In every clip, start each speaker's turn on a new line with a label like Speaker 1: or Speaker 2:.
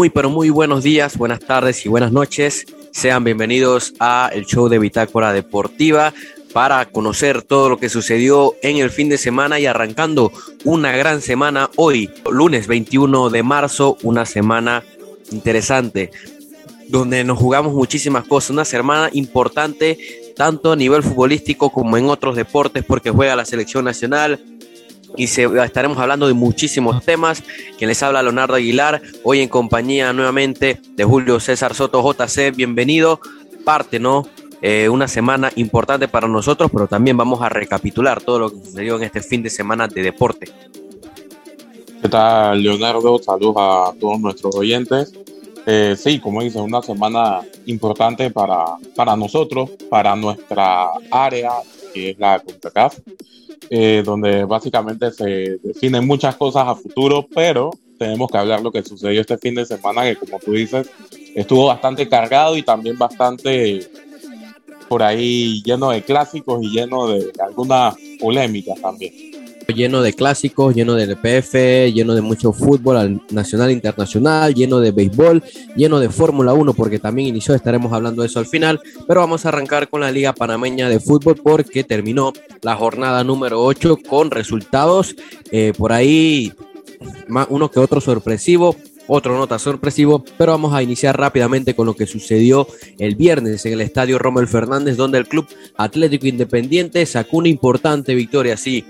Speaker 1: Muy, pero muy buenos días, buenas tardes y buenas noches. Sean bienvenidos a el show de Bitácora Deportiva para conocer todo lo que sucedió en el fin de semana y arrancando una gran semana hoy, lunes 21 de marzo, una semana interesante donde nos jugamos muchísimas cosas, una semana importante tanto a nivel futbolístico como en otros deportes porque juega la selección nacional, y se, estaremos hablando de muchísimos temas. Quien les habla Leonardo Aguilar, hoy en compañía nuevamente de Julio César Soto JC, bienvenido. Parte, ¿no? Eh, una semana importante para nosotros, pero también vamos a recapitular todo lo que sucedió en este fin de semana de deporte.
Speaker 2: ¿Qué tal, Leonardo? Saludos a todos nuestros oyentes. Eh, sí, como dice, una semana importante para, para nosotros, para nuestra área, que es la CONCACAF. Eh, donde básicamente se definen muchas cosas a futuro, pero tenemos que hablar lo que sucedió este fin de semana, que como tú dices, estuvo bastante cargado y también bastante por ahí lleno de clásicos y lleno de algunas polémicas también
Speaker 1: lleno de clásicos, lleno de LPF, lleno de mucho fútbol nacional e internacional, lleno de béisbol, lleno de Fórmula 1, porque también inició, estaremos hablando de eso al final, pero vamos a arrancar con la Liga Panameña de Fútbol porque terminó la jornada número 8 con resultados eh, por ahí, uno que otro sorpresivo, otro nota sorpresivo, pero vamos a iniciar rápidamente con lo que sucedió el viernes en el estadio Rommel Fernández, donde el Club Atlético Independiente sacó una importante victoria, sí,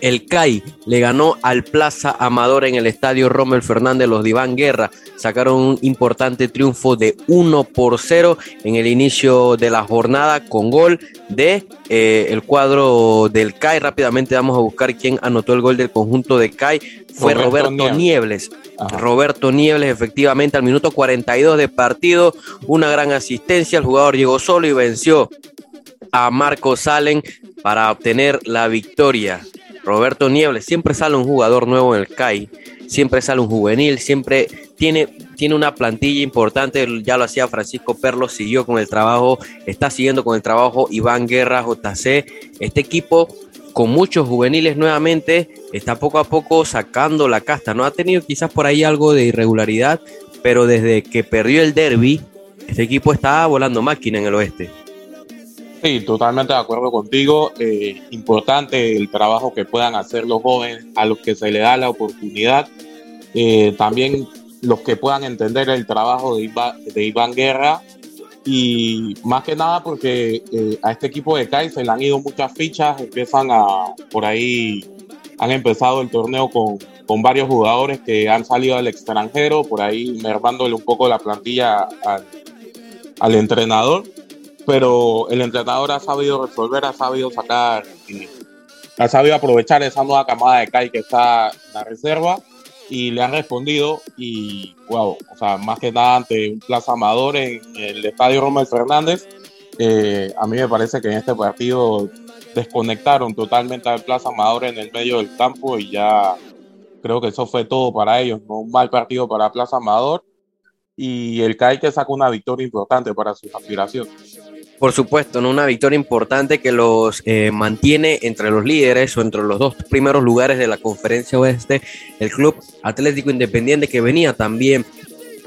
Speaker 1: el CAI le ganó al Plaza Amador en el estadio Rommel Fernández. Los de Iván Guerra sacaron un importante triunfo de 1 por 0 en el inicio de la jornada con gol de eh, el cuadro del CAI. Rápidamente vamos a buscar quién anotó el gol del conjunto de CAI. Fue Roberto, Niebles. Roberto Niebles, efectivamente, al minuto 42 de partido, una gran asistencia. El jugador llegó solo y venció a Marco Salen para obtener la victoria. Roberto Niebles, siempre sale un jugador nuevo en el CAI, siempre sale un juvenil, siempre tiene, tiene una plantilla importante, ya lo hacía Francisco Perlo, siguió con el trabajo, está siguiendo con el trabajo Iván Guerra, JC, este equipo con muchos juveniles nuevamente está poco a poco sacando la casta, no ha tenido quizás por ahí algo de irregularidad, pero desde que perdió el derby, este equipo está volando máquina en el oeste.
Speaker 2: Sí, totalmente de acuerdo contigo. Eh, importante el trabajo que puedan hacer los jóvenes a los que se les da la oportunidad. Eh, también los que puedan entender el trabajo de, de Iván Guerra. Y más que nada porque eh, a este equipo de CAI se le han ido muchas fichas. Empiezan a, por ahí, han empezado el torneo con, con varios jugadores que han salido al extranjero, por ahí mermándole un poco la plantilla al, al entrenador pero el entrenador ha sabido resolver, ha sabido sacar, ha sabido aprovechar esa nueva camada de CAI que está en la reserva y le han respondido y wow, o sea, más que nada ante un Plaza Amador en el estadio Romel Fernández, a mí me parece que en este partido desconectaron totalmente al Plaza Amador en el medio del campo y ya creo que eso fue todo para ellos, un mal partido para Plaza Amador y el CAI que saca una victoria importante para sus aspiraciones.
Speaker 1: Por supuesto, ¿no? una victoria importante que los eh, mantiene entre los líderes o entre los dos primeros lugares de la conferencia oeste, el Club Atlético Independiente que venía también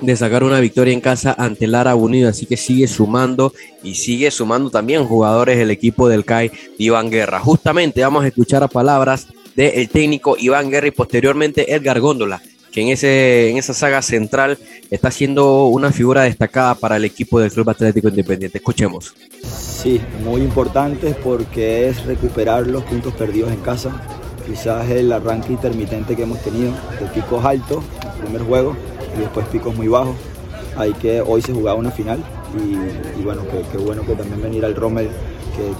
Speaker 1: de sacar una victoria en casa ante Lara Unido, así que sigue sumando y sigue sumando también jugadores del equipo del CAI Iván Guerra. Justamente vamos a escuchar a palabras del técnico Iván Guerra y posteriormente Edgar Góndola, que en, ese, en esa saga central está siendo una figura destacada para el equipo del Club Atlético Independiente. Escuchemos.
Speaker 3: Sí, muy importante porque es recuperar los puntos perdidos en casa. Quizás el arranque intermitente que hemos tenido, de picos altos, el primer juego, y después picos muy bajos. Hay que hoy se jugaba una final y, bueno, qué bueno que también venir al Rommel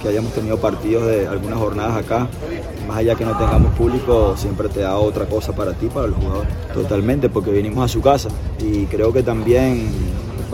Speaker 3: que, hayamos tenido partidos de algunas jornadas acá, más allá que no tengamos público, siempre te da otra cosa para ti, para los jugadores. Totalmente, porque vinimos a su casa y creo que también,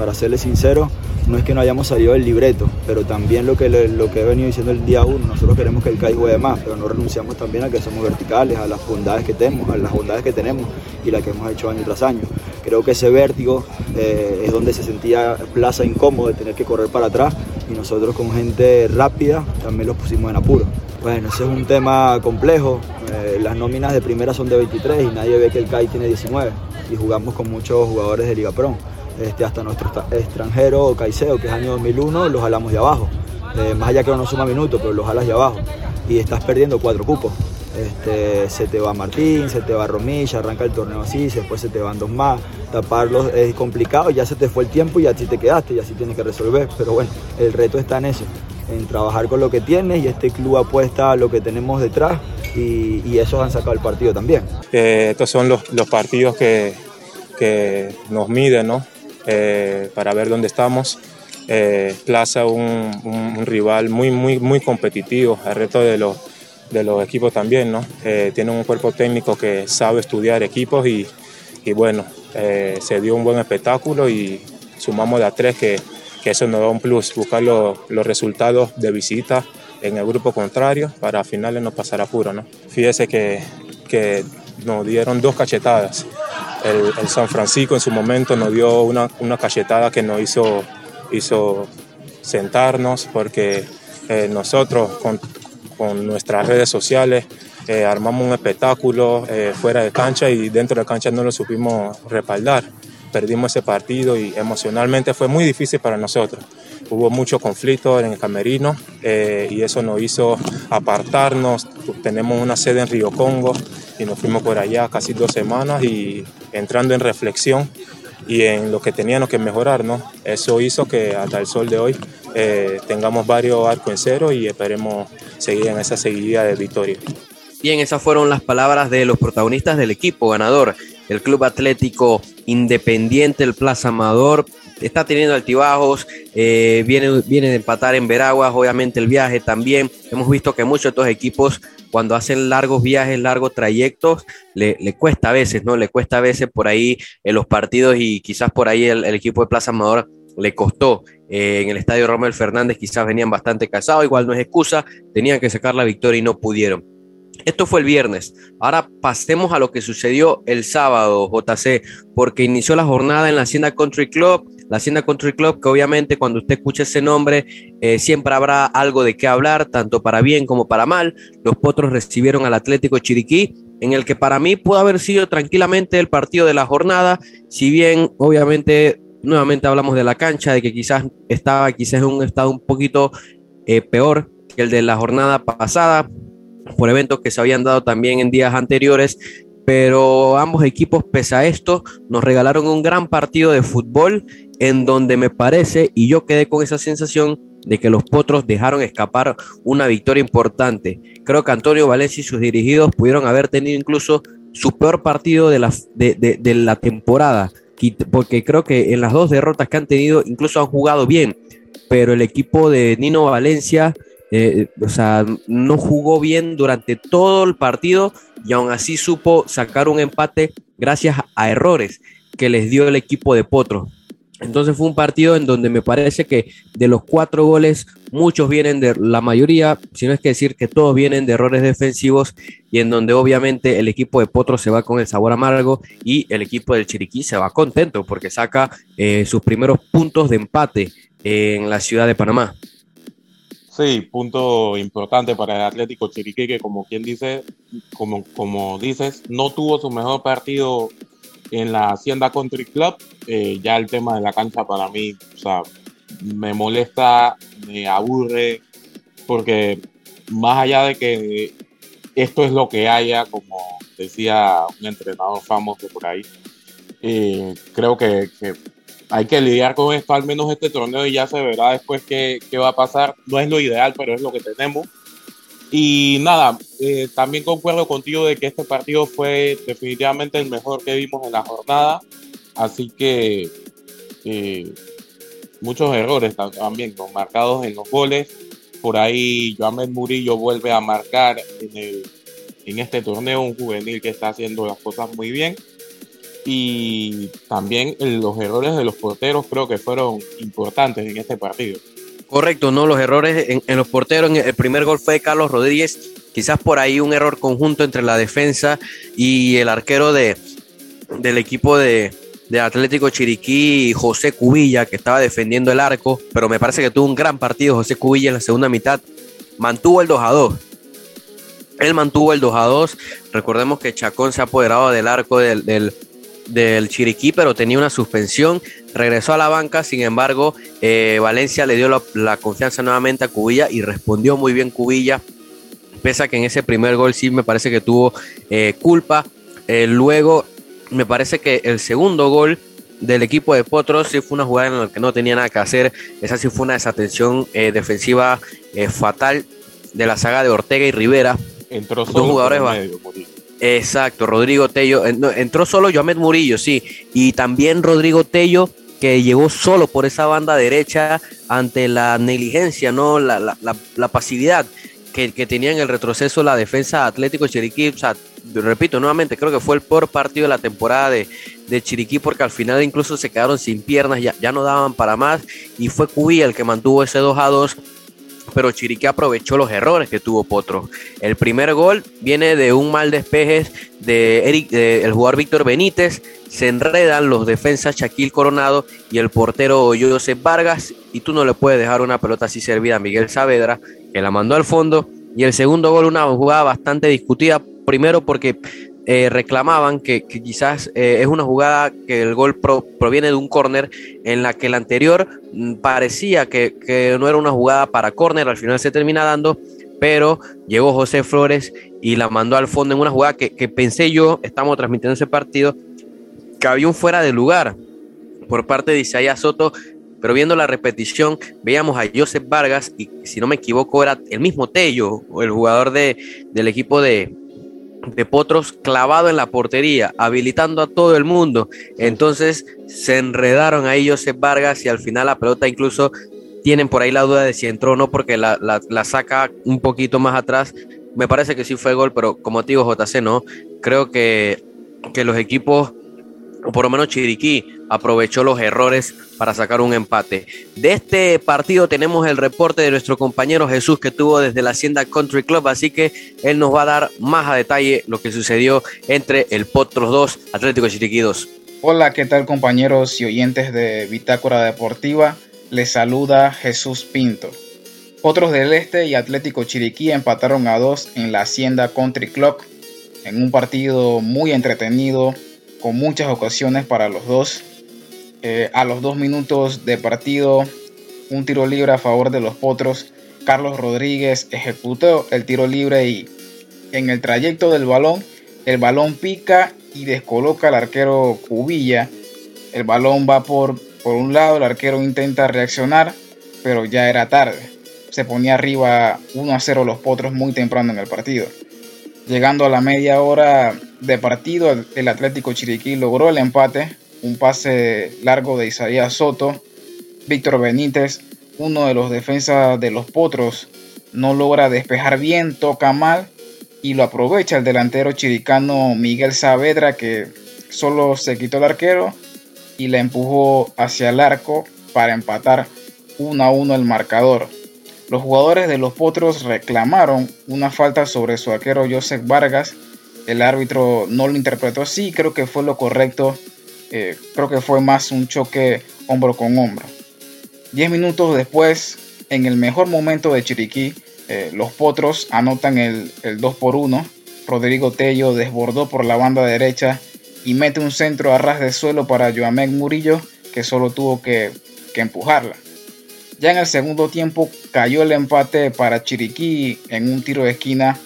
Speaker 3: para serles sincero, no es que no hayamos salido del libreto, pero también lo que, lo que he venido diciendo el día uno, nosotros queremos que el CAI juegue más, pero no renunciamos también a que somos verticales, a las bondades que tenemos, a las bondades que tenemos y las que hemos hecho año tras año. Creo que ese vértigo eh, es donde se sentía Plaza incómodo de tener que correr para atrás y nosotros con gente rápida también los pusimos en apuro. Bueno, ese es un tema complejo. Eh, las nóminas de primera son de 23 y nadie ve que el CAI tiene 19 y jugamos con muchos jugadores de Liga Pro. Este, hasta nuestro extranjero Caicedo, que es año 2001, los jalamos de abajo. Eh, más allá que no suma minutos, pero los jalas de abajo. Y estás perdiendo cuatro cupos. Este, se te va Martín, se te va Romilla, arranca el torneo así, después se te van dos más. Taparlos es complicado, ya se te fue el tiempo y así te quedaste y así tienes que resolver. Pero bueno, el reto está en eso, en trabajar con lo que tienes y este club apuesta a lo que tenemos detrás y, esos han sacado el partido también.
Speaker 4: Eh, estos son los, los partidos que, que, nos miden, ¿no? Eh, para ver dónde estamos. Eh, Plaza un, un, rival muy, muy, muy competitivo, el reto de los, de los equipos también, ¿no? Eh, tienen un cuerpo técnico que sabe estudiar equipos y, y bueno, eh, se dio un buen espectáculo y sumamos de a tres que, que eso nos da un plus, buscar los, los resultados de visita en el grupo contrario para finales no pasar apuro, ¿no? Fíjese que, que nos dieron dos cachetadas el, San Francisco en su momento nos dio una, una cachetada que nos hizo, hizo sentarnos porque eh, nosotros con, con, nuestras redes sociales eh, armamos un espectáculo eh, fuera de cancha y dentro de cancha no lo supimos respaldar. Perdimos ese partido y emocionalmente fue muy difícil para nosotros. Hubo mucho conflicto en el camerino y eso nos hizo apartarnos. Tenemos una sede en Río Congo y nos fuimos por allá casi dos semanas y entrando en reflexión y en lo que teníamos que mejorar, ¿no? Eso hizo que hasta el sol de hoy eh, tengamos varios arcos en cero y esperemos seguir en esa seguida de victoria.
Speaker 1: Bien, esas fueron las palabras de los protagonistas del equipo ganador, el Club Atlético Independiente, el Plaza Amador. Está teniendo altibajos, eh, viene, viene de empatar en Veraguas, obviamente el viaje también. Hemos visto que muchos de estos equipos cuando hacen largos viajes, largos trayectos, le, le, cuesta a veces, ¿no? Le cuesta a veces por ahí en los partidos y quizás por ahí el, equipo de Plaza Amador le costó. Eh, en el estadio Romel Fernández quizás venían bastante casados, igual no es excusa, tenían que sacar la victoria y no pudieron. Esto fue el viernes. Ahora pasemos a lo que sucedió el sábado, JC, porque inició la jornada en la Hacienda Country Club. La Hacienda Country Club, que obviamente cuando usted escuche ese nombre, eh, siempre habrá algo de qué hablar, tanto para bien como para mal. Los potros recibieron al Atlético Chiriquí, en el que para mí pudo haber sido tranquilamente el partido de la jornada, si bien obviamente nuevamente hablamos de la cancha, de que quizás estaba quizás en un estado un poquito eh, peor que el de la jornada pasada, por eventos que se habían dado también en días anteriores, pero ambos equipos, pese a esto, nos regalaron un gran partido de fútbol en donde me parece, y yo quedé con esa sensación, de que los potros dejaron escapar una victoria importante. Creo que Antonio Valencia y sus dirigidos pudieron haber tenido incluso su peor partido de la, de, la temporada, porque creo que en las dos derrotas que han tenido incluso han jugado bien, pero el equipo de Nino Valencia eh, o sea, no jugó bien durante todo el partido y aún así supo sacar un empate gracias a errores que les dio el equipo de Potro. Entonces fue un partido en donde me parece que de los cuatro goles, muchos vienen de la mayoría, si no es que decir que todos vienen de errores defensivos y en donde obviamente el equipo de Potro se va con el sabor amargo y el equipo del Chiriquí se va contento porque saca eh, sus primeros puntos de empate en la ciudad de Panamá.
Speaker 2: Sí, punto importante para el Atlético Chiriquí, que como quien dice, como, como dices, no tuvo su mejor partido en la Hacienda Country Club. Eh, ya el tema de la cancha para mí, o sea, me molesta, me aburre, porque más allá de que esto es lo que haya, como decía un entrenador famoso por ahí, eh, creo que, que hay que lidiar con esto al menos este torneo y ya se verá después qué, qué va a pasar. No es lo ideal, pero es lo que tenemos. Y nada, eh, también concuerdo contigo de que este partido fue definitivamente el mejor que vimos en la jornada. Así que eh, muchos errores también, ¿no? marcados en los goles. Por ahí Joamel Murillo vuelve a marcar en, en este torneo un juvenil que está haciendo las cosas muy bien. y también los errores de los porteros creo que fueron importantes en este partido.
Speaker 1: Correcto, no, los errores en, los porteros, el primer gol fue de Carlos Rodríguez, quizás por ahí un error conjunto entre la defensa y el arquero de, del equipo de, de Atlético Chiriquí, José Cubilla, que estaba defendiendo el arco, pero me parece que tuvo un gran partido José Cubilla en la segunda mitad, mantuvo el 2 a 2. Él mantuvo el 2 a 2. Recordemos que Chacón se ha apoderado del arco del, Chiriquí, pero tenía una suspensión. Regresó a la banca, sin embargo, eh, Valencia le dio la, confianza nuevamente a Cubilla y respondió muy bien Cubilla. Pese a que en ese primer gol sí me parece que tuvo eh, culpa. Eh, luego me parece que el segundo gol del equipo de Potros sí fue una jugada en la que no tenía nada que hacer. Esa sí fue una desatención defensiva fatal de la saga de Ortega y Rivera.
Speaker 2: Entró solo Dos jugadores medio,
Speaker 1: Exacto, Rodrigo Tello. Eh, entró solo Joamet Murillo, sí. Y también Rodrigo Tello, que llegó solo por esa banda derecha ante la negligencia, ¿no? La, la, la, pasividad que, que, tenía en el retroceso la defensa Atlético Chiriquí. O sea, repito nuevamente, creo que fue el peor partido de la temporada de, de Chiriquí porque al final incluso se quedaron sin piernas, ya, ya no daban para más y fue Cubi el que mantuvo ese 2 a 2 pero Chiriquí aprovechó los errores que tuvo Potro. El primer gol viene de un mal despeje de el jugador Víctor Benítez, se enredan los defensas Shaquille Coronado y el portero Joseph Vargas. Y tú no le puedes dejar una pelota así servida a Miguel Saavedra, que la mandó al fondo. Y el segundo gol una jugada bastante discutida. Primero porque eh, reclamaban que, quizás eh, es una jugada que el gol proviene de un córner en la que el anterior mm, parecía que, no era una jugada para córner, al final se termina dando, pero llegó José Flores y la mandó al fondo en una jugada que, pensé yo, estamos transmitiendo ese partido, que había un fuera de lugar por parte de Isaías Soto, pero viendo la repetición, veíamos a Joseph Vargas y si no me equivoco era el mismo Tello, el jugador de, del equipo de, de Potros clavado en la portería, habilitando a todo el mundo. Entonces se enredaron ahí Joseph Vargas y al final la pelota incluso tienen por ahí la duda de si entró o no porque la, la, saca un poquito más atrás. Me parece que sí fue gol, pero como te digo, JC, no. Creo que, que los equipos o por lo menos Chiriquí aprovechó los errores para sacar un empate. De este partido tenemos el reporte de nuestro compañero Jesús que tuvo desde la Hacienda Country Club, así que él nos va a dar más a detalle lo que sucedió entre el Potros 2, Atlético Chiriquí 2.
Speaker 5: Hola, ¿qué tal compañeros y oyentes de Bitácora Deportiva? Les saluda Jesús Pinto. Potros del Este y Atlético Chiriquí empataron a dos en la Hacienda Country Club en un partido muy entretenido con muchas ocasiones para los dos. Eh, a los dos minutos de partido, un tiro libre a favor de los Potros. Carlos Rodríguez ejecutó el tiro libre y en el trayecto del balón, el balón pica y descoloca al arquero Cubilla. El balón va por, por un lado, el arquero intenta reaccionar, pero ya era tarde. Se ponía arriba 1 a 0 los Potros muy temprano en el partido. Llegando a la media hora de partido, el Atlético Chiriquí logró el empate, un pase largo de Isaías Soto. Víctor Benítez, uno de los defensas de los Potros, no logra despejar bien, toca mal y lo aprovecha el delantero chiricano Miguel Saavedra que solo se quitó el arquero y la empujó hacia el arco para empatar 1 a 1 el marcador. Los jugadores de los Potros reclamaron una falta sobre su arquero Joseph Vargas. El árbitro no lo interpretó así, creo que fue lo correcto. Eh, creo que fue más un choque hombro con hombro. Diez minutos después, en el mejor momento de Chiriquí, eh, los Potros anotan el, 2 por 1. Rodrigo Tello desbordó por la banda derecha y mete un centro a ras de suelo para Joamek Murillo, que solo tuvo que empujarla. Ya en el segundo tiempo cayó el empate para Chiriquí en un tiro de esquina.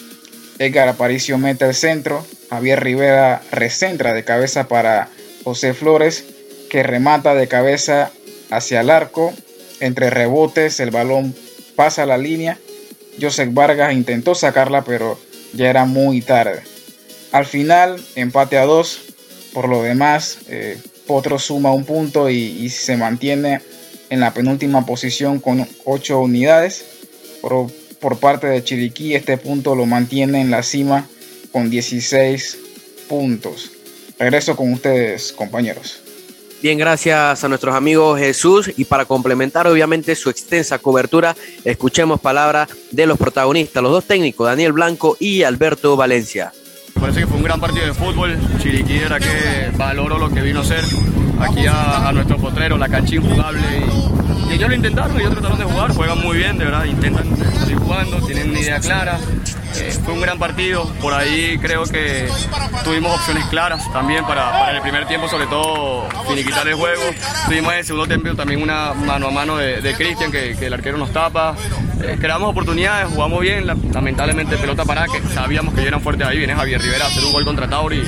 Speaker 5: Edgar Aparicio mete el centro. Javier Rivera recentra de cabeza para José Flores, que remata de cabeza hacia el arco. Entre rebotes, el balón pasa la línea. Joseph Vargas intentó sacarla, pero ya era muy tarde. Al final, empate a dos. Por lo demás, eh, Potro suma un punto y se mantiene en la penúltima posición con 8 unidades. Por, por parte de Chiriquí, este punto lo mantiene en la cima con 16 puntos. Regreso con ustedes, compañeros.
Speaker 1: Bien, gracias a nuestros amigos Jesús y para complementar obviamente su extensa cobertura, escuchemos palabras de los protagonistas, los dos técnicos, Daniel Blanco y Alberto Valencia.
Speaker 6: Parece que fue un gran partido de fútbol, Chiriquí era que valoró lo que vino a hacer aquí a, nuestro potrero, la cancha jugable y, ellos lo intentaron, ellos trataron de jugar, juegan muy bien, de verdad, intentan seguir jugando, tienen una idea clara, eh, fue un gran partido, por ahí creo que tuvimos opciones claras también para, para el primer tiempo, sobre todo finiquitar el juego. Tuvimos en el segundo tiempo también una mano a mano de, de Cristian, que, el arquero nos tapa. Eh, creamos oportunidades, jugamos bien, lamentablemente pelota para que sabíamos que eran fuertes ahí, viene Javier Rivera a hacer un gol contra Tauri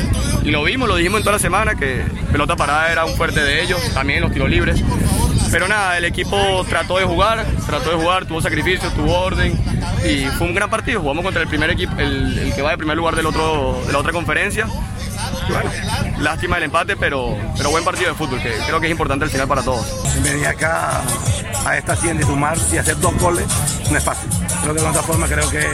Speaker 6: y, lo vimos, lo dijimos en toda la semana que pelota parada era un fuerte de ellos, también los tiros libres. Pero nada, el equipo trató de jugar, trató de jugar, tuvo sacrificio, tuvo orden y fue un gran partido. Jugamos contra el primer equipo, el, que va de primer lugar del otro, de la otra conferencia. Lástima el empate, pero, pero buen partido de fútbol, que creo que es importante al final para todos.
Speaker 7: Venir acá a esta tienda y sumar y hacer dos goles no es fácil. Creo que de otra forma creo que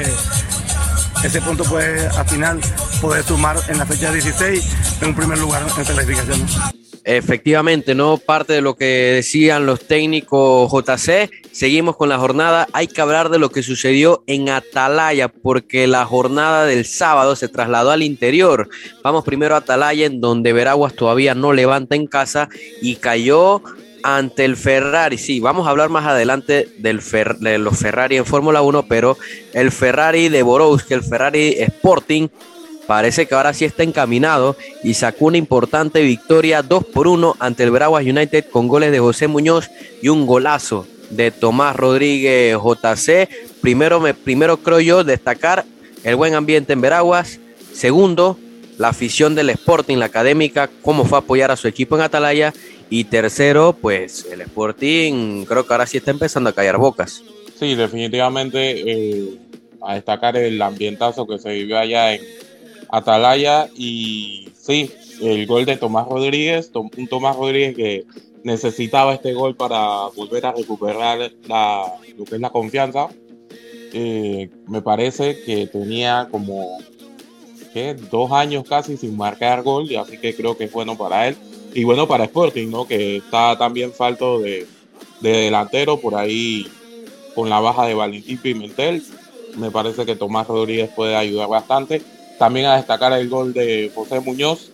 Speaker 7: ese punto puede al final poder sumar en la fecha 16 en un primer lugar en clasificación.
Speaker 1: Efectivamente, no parte de lo que decían los técnicos JC. Seguimos con la jornada. Hay que hablar de lo que sucedió en Atalaya, porque la jornada del sábado se trasladó al interior. Vamos primero a Atalaya, en donde Veraguas todavía no levanta en casa y cayó ante el Ferrari. Sí, vamos a hablar más adelante del de los Ferrari en Fórmula 1, pero el Ferrari de Borowski, el Ferrari Sporting, parece que ahora sí está encaminado y sacó una importante victoria 2 por 1 ante el Bravas United con goles de José Muñoz y un golazo de Tomás Rodríguez JC. Primero, me, primero creo yo destacar el buen ambiente en Veraguas. Segundo, la afición del Sporting, la académica, cómo fue apoyar a su equipo en Atalaya. Y tercero, pues el Sporting creo que ahora sí está empezando a callar bocas.
Speaker 2: Sí, definitivamente eh, a destacar el ambientazo que se vivió allá en, Atalaya y sí, el gol de Tomás Rodríguez, un Tomás Rodríguez que necesitaba este gol para volver a recuperar la, lo que es la confianza. Eh, me parece que tenía como dos años casi sin marcar gol, y así que creo que es bueno para él. Y bueno para Sporting, ¿no? que está también falto de, de delantero por ahí con la baja de Valentín Pimentel. Me parece que Tomás Rodríguez puede ayudar bastante. También a destacar el gol de José Muñoz,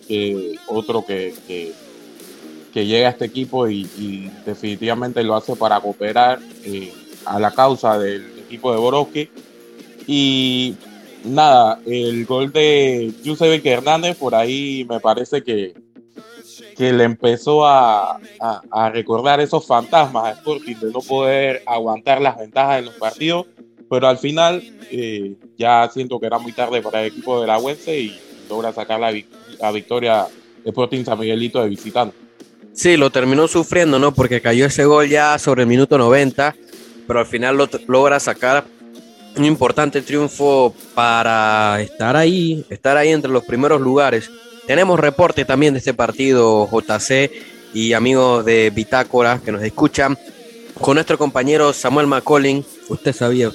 Speaker 2: otro que, que, llega a este equipo y, definitivamente lo hace para cooperar eh, a la causa del equipo de Borowski. Y nada, el gol de Giuseppe Hernández, por ahí me parece que, que le empezó a, a, recordar esos fantasmas a Sporting de no poder aguantar las ventajas en los partidos pero al final eh, ya siento que era muy tarde para el equipo de la Huense y logra sacar la, la victoria Sporting San Miguelito de visitante.
Speaker 1: Sí, lo terminó sufriendo, ¿no? Porque cayó ese gol ya sobre el minuto 90, pero al final lo logra sacar un importante triunfo para estar ahí, estar ahí entre los primeros lugares. Tenemos reporte también de este partido, JC y amigos de Bitácora que nos escuchan con nuestro compañero Samuel McCollin. Usted sabía,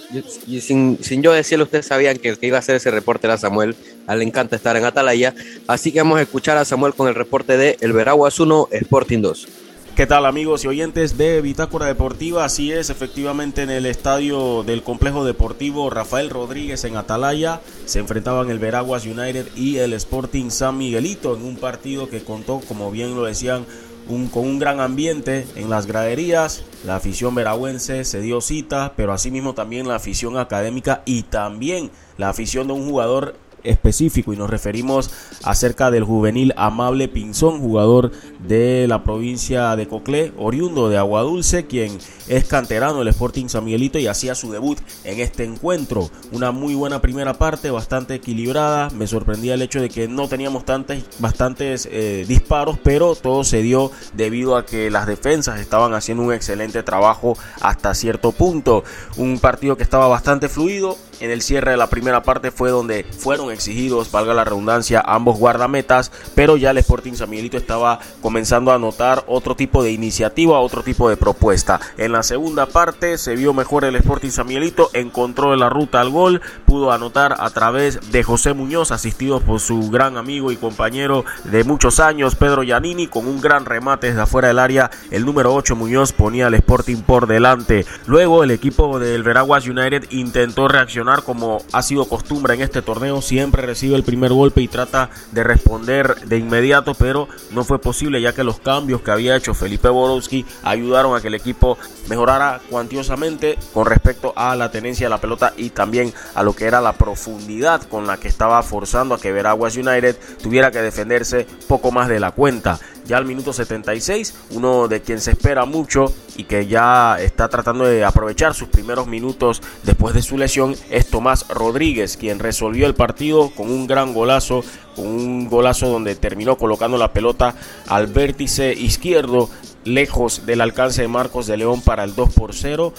Speaker 1: y sin, yo decirle, usted sabían que el que iba a hacer ese reporte era Samuel. A él le encanta estar en Atalaya. Así que vamos a escuchar a Samuel con el reporte de El Veraguas 1, Sporting 2.
Speaker 8: ¿Qué tal amigos y oyentes de Bitácora Deportiva? Así es, efectivamente en el estadio del complejo deportivo Rafael Rodríguez en Atalaya se enfrentaban el Veraguas United y el Sporting San Miguelito en un partido que contó, como bien lo decían, con un gran ambiente en las graderías. La afición veragüense se dio cita, pero asimismo también la afición académica y también la afición de un jugador específico y nos referimos acerca del juvenil Amable Pinzón, jugador de la provincia de Coclé, oriundo de Aguadulce, quien es canterano del Sporting San Miguelito y hacía su debut en este encuentro. Una muy buena primera parte, bastante equilibrada. Me sorprendía el hecho de que no teníamos tantos, bastantes eh, disparos, pero todo se dio debido a que las defensas estaban haciendo un excelente trabajo hasta cierto punto. Un partido que estaba bastante fluido En el cierre de la primera parte fue donde fueron exigidos, valga la redundancia, ambos guardametas, pero ya el Sporting San estaba comenzando a notar otro tipo de iniciativa, otro tipo de propuesta. En la segunda parte se vio mejor el Sporting San Miguelito, encontró la ruta al gol, pudo anotar a través de José Muñoz, asistido por su gran amigo y compañero de muchos años, Pedro Giannini, con un gran remate desde afuera del área. El número 8 Muñoz ponía al Sporting por delante. Luego el equipo del Veraguas United intentó reaccionar como ha sido costumbre en este torneo. Siempre recibe el primer golpe y trata de responder de inmediato, pero no fue posible ya que los cambios que había hecho Felipe Borowski ayudaron a que el equipo mejorara cuantiosamente con respecto a la tenencia de la pelota y también a lo que era la profundidad con la que estaba forzando a que Veraguas United tuviera que defenderse poco más de la cuenta ya al minuto 76, uno de quien se espera mucho y que ya está tratando de aprovechar sus primeros minutos después de su lesión es Tomás Rodríguez, quien resolvió el partido con un gran golazo, con un golazo donde terminó colocando la pelota al vértice izquierdo lejos del alcance de Marcos de León para el 2 por 0.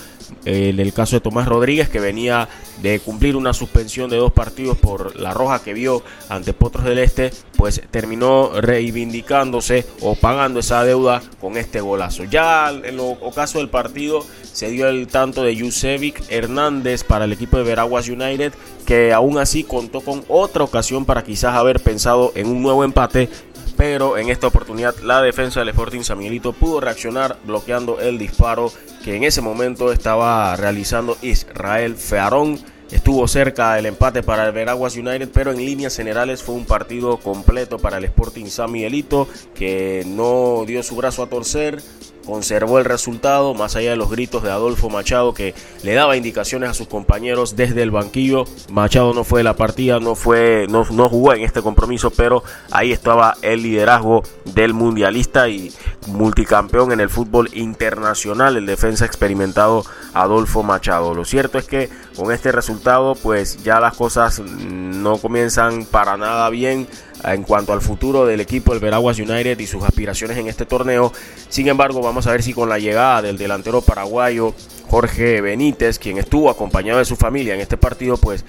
Speaker 8: En el caso de Tomás Rodríguez, que venía de cumplir una suspensión de dos partidos por la roja que vio ante Potros del Este, pues terminó reivindicándose o pagando esa deuda con este golazo. Ya en el ocaso del partido se dio el tanto de Yusevic Hernández para el equipo de Veraguas United, que aún así contó con otra ocasión para quizás haber pensado en un nuevo empate pero en esta oportunidad la defensa del Sporting San Miguelito pudo reaccionar bloqueando el disparo que en ese momento estaba realizando Israel Fearón. Estuvo cerca del empate para el Veraguas United, pero en líneas generales fue un partido completo para el Sporting San Miguelito que no dio su brazo a torcer, conservó el resultado, más allá de los gritos de Adolfo Machado que le daba indicaciones a sus compañeros desde el banquillo. Machado no fue de la partida, no fue, no, no jugó en este compromiso, pero ahí estaba el liderazgo del mundialista y multicampeón en el fútbol internacional, el defensa experimentado Adolfo Machado. Lo cierto es que con este resultado, pues ya las cosas no comienzan para nada bien en cuanto al futuro del equipo del Veraguas United y sus aspiraciones en este torneo. Sin embargo, vamos a ver si con la llegada del delantero paraguayo Jorge Benítez, quien estuvo acompañado de su familia en este partido, pues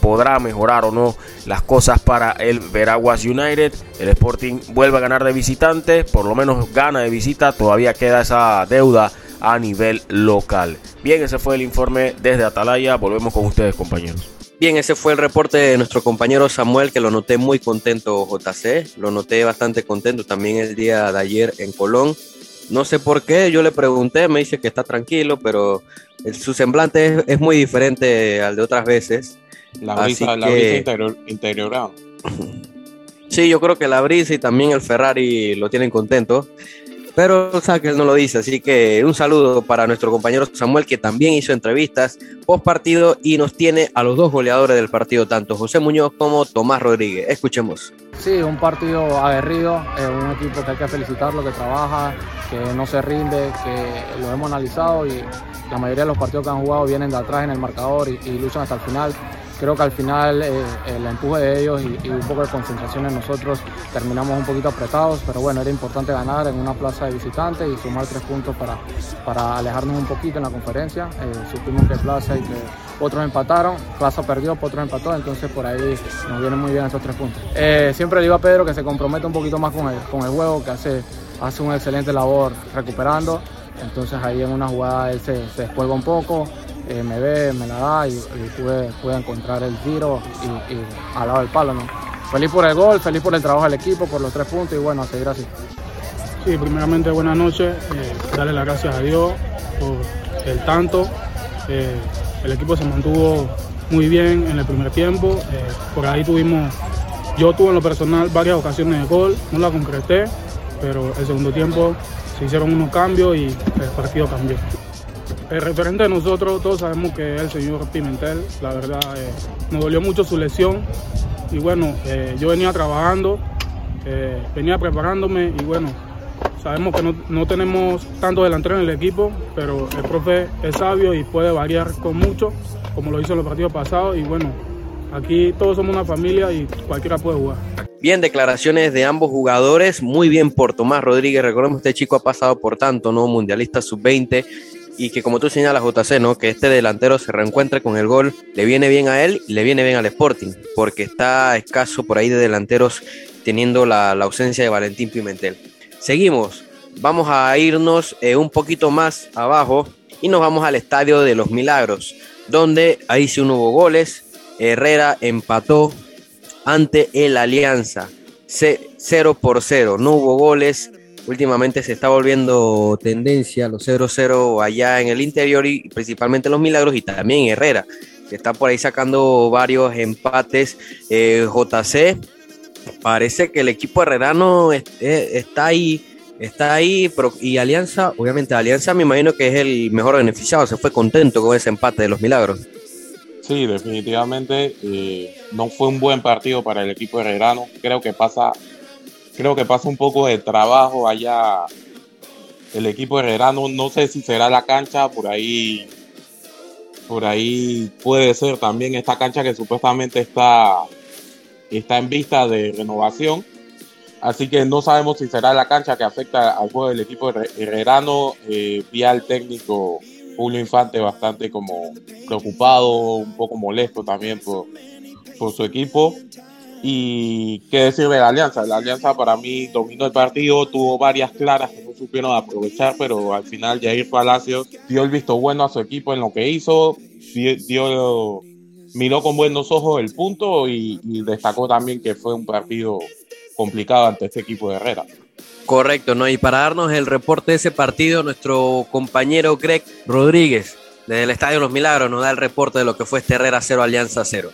Speaker 8: podrá mejorar o no las cosas para el Veraguas United. El Sporting vuelve a ganar de visitante, por lo menos gana de visita, todavía queda esa deuda a nivel local. Bien, ese fue el informe desde Atalaya. Volvemos con ustedes, compañeros.
Speaker 1: Bien, ese fue el reporte de nuestro compañero Samuel, que lo noté muy contento, JC. Lo noté bastante contento también el día de ayer en Colón. No sé por qué, yo le pregunté, me dice que está tranquilo, pero su semblante es, muy diferente al de otras veces.
Speaker 2: La brisa, la interior, interior.
Speaker 1: Sí, yo creo que la brisa y también el Ferrari lo tienen contento. Pero él no lo dice, así que un saludo para nuestro compañero Samuel, que también hizo entrevistas post partido y nos tiene a los dos goleadores del partido, tanto José Muñoz como Tomás Rodríguez. Escuchemos.
Speaker 9: Sí, un partido aguerrido, un equipo que hay que felicitarlo, que trabaja, que no se rinde, que lo hemos analizado y la mayoría de los partidos que han jugado vienen de atrás en el marcador y, y luchan hasta el final creo que al final eh, el empuje de ellos y, un poco de concentración en nosotros terminamos un poquito apretados, pero bueno, era importante ganar en una plaza de visitantes y sumar tres puntos para, para alejarnos un poquito en la conferencia. Eh, supimos que Plaza y que otros empataron, Plaza perdió, otros empató, entonces por ahí nos vienen muy bien esos tres puntos. Eh, siempre digo a Pedro que se compromete un poquito más con el, con el juego, que hace, hace una excelente labor recuperando. Entonces ahí en una jugada él se, se descuelga un poco, eh, me ve, me la da y, pude, encontrar el tiro y, al lado del palo. ¿no? Feliz por el gol, feliz por el trabajo del equipo, por los tres puntos y bueno, a seguir así.
Speaker 10: Sí, primeramente buenas noches, eh, darle las gracias a Dios por el tanto. Eh, el equipo se mantuvo muy bien en el primer tiempo, por ahí tuvimos, yo tuve en lo personal varias ocasiones de gol, no la concreté, pero el segundo tiempo se hicieron unos cambios y el partido cambió. El referente de nosotros, todos sabemos que es el señor Pimentel. La verdad, eh, nos dolió mucho su lesión. Y bueno, eh, yo venía trabajando, eh, venía preparándome y bueno, sabemos que no, tenemos tanto delantero en el equipo, pero el profe es sabio y puede variar con mucho, como lo hizo en los partidos pasados. Y bueno, aquí todos somos una familia y cualquiera puede jugar.
Speaker 1: Bien, declaraciones de ambos jugadores, muy bien por Tomás Rodríguez. Recordemos, este chico ha pasado por tanto, ¿no? Mundialista sub-20 y que como tú señalas, JC. Que este delantero se reencuentre con el gol, le viene bien a él y le viene bien al Sporting, porque está escaso por ahí de delanteros teniendo la, ausencia de Valentín Pimentel. Seguimos, vamos a irnos eh, un poquito más abajo y nos vamos al Estadio de los Milagros, donde ahí sí hubo goles, Herrera empató ante el Alianza, 0 por 0, no hubo goles, últimamente se está volviendo tendencia los 0-0 allá en el interior y principalmente los Milagros y también Herrera, que está por ahí sacando varios empates. Eh, JC, parece que el equipo herrerano está ahí. Está ahí y Alianza, obviamente Alianza me imagino que es el mejor beneficiado, se fue contento con ese empate de los Milagros.
Speaker 2: Sí, definitivamente eh, no fue un buen partido para el equipo herrerano. Creo que pasa creo que pasa un poco de trabajo allá el equipo herrerano. No sé si será la cancha, por ahí, por ahí puede ser también esta cancha que supuestamente está, está en vista de renovación. Así que no sabemos si será la cancha que afecta al juego del equipo herrerano. Eh, vi al técnico Julio Infante bastante como preocupado, un poco molesto también por, por su equipo. Y qué decir de la Alianza. La Alianza para mí dominó el partido, tuvo varias claras que no supieron aprovechar, pero al final Jair Palacios dio el visto bueno a su equipo en lo que hizo, dio, miró con buenos ojos el punto y, destacó también que fue un partido complicado ante este equipo de Herrera.
Speaker 1: Correcto, ¿no? Y para darnos el reporte de ese partido, nuestro compañero Greg Rodríguez, desde el Estadio Los Milagros, nos da el reporte de lo que fue este Herrera 0 Alianza 0.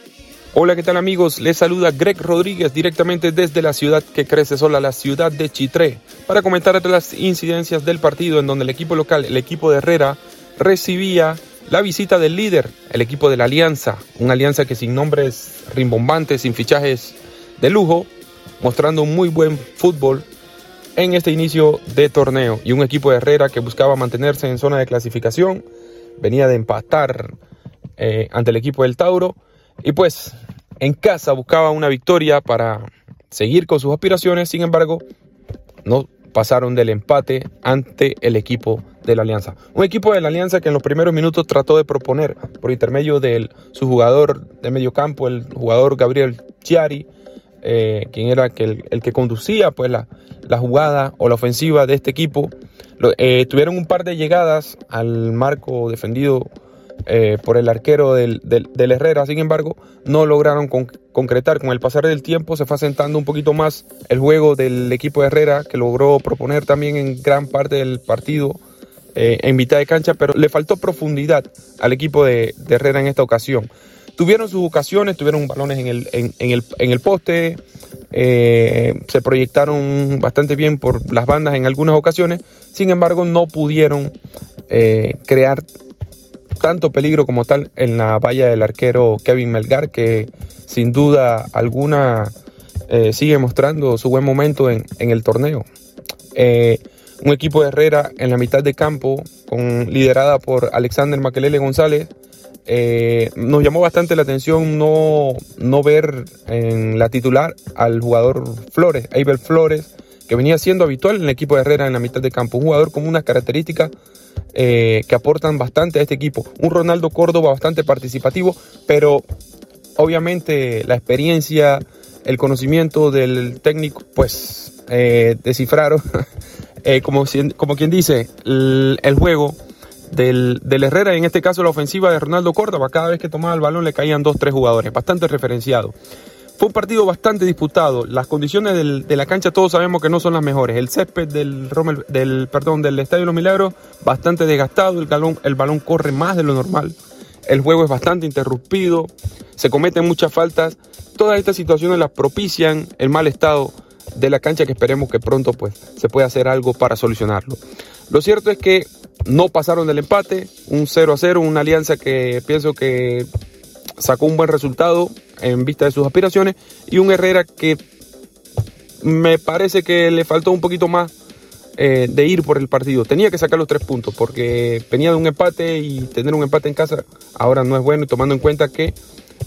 Speaker 11: Hola, ¿qué tal amigos? Les saluda Greg Rodríguez directamente desde la ciudad que crece sola, la ciudad de Chitré, para comentar las incidencias del partido en donde el equipo local, el equipo de Herrera, recibía la visita del líder, el equipo de la Alianza, una alianza que sin nombres rimbombantes, sin fichajes de lujo, mostrando un muy buen fútbol en este inicio de torneo y un equipo de Herrera que buscaba mantenerse en zona de clasificación, venía de empatar eh, ante el equipo del Tauro y pues en casa buscaba una victoria para seguir con sus aspiraciones, sin embargo, no pasaron del empate ante el equipo de la Alianza. Un equipo de la Alianza que en los primeros minutos trató de proponer por intermedio de su jugador de medio campo, el jugador Gabriel Chiari, eh, quien era el, que conducía pues, la, la, jugada o la ofensiva de este equipo. Eh, tuvieron un par de llegadas al marco defendido eh, por el arquero del, Herrera. Sin embargo, no lograron concretar. Con el pasar del tiempo se fue asentando un poquito más el juego del equipo de Herrera, que logró proponer también en gran parte del partido eh, en mitad de cancha, pero le faltó profundidad al equipo de, Herrera en esta ocasión. Tuvieron sus ocasiones, tuvieron balones en el, en, el, poste, eh, se proyectaron bastante bien por las bandas en algunas ocasiones, sin embargo no pudieron crear tanto peligro como tal en la valla del arquero Kevin Melgar, que sin duda alguna eh, sigue mostrando su buen momento en, el torneo. Eh, un equipo de Herrera en la mitad de campo, con, liderada por Alexander Maquelele González. Eh, nos llamó bastante la atención no, no ver en la titular al jugador Flores, Abel Flores, que venía siendo habitual en el equipo de Herrera en la mitad de campo. Un jugador con unas características eh, que aportan bastante a este equipo. Un Ronaldo Córdoba bastante participativo, pero obviamente la experiencia, el conocimiento del técnico, pues eh, descifraron, eh, como, quien dice, el, juego del, Herrera, en este caso la ofensiva de Ronaldo Córdoba, cada vez que tomaba el balón le caían dos, tres jugadores, bastante referenciado. Fue un partido bastante disputado. Las condiciones de la cancha todos sabemos que no son las mejores. El césped del, del, perdón, del Estadio los Milagros bastante desgastado. El, balón, el balón corre más de lo normal. El juego es bastante interrumpido. Se cometen muchas faltas. Todas estas situaciones las propician el mal estado de la cancha que esperemos que pronto pues, se pueda hacer algo para solucionarlo. Lo cierto es que no pasaron del empate, un 0 a 0, una alianza que pienso que sacó un buen resultado en vista de sus aspiraciones y un Herrera que me parece que le faltó un poquito más eh, de ir por el partido. Tenía que sacar los tres puntos porque venía de un empate y tener un empate en casa ahora no es bueno, tomando en cuenta que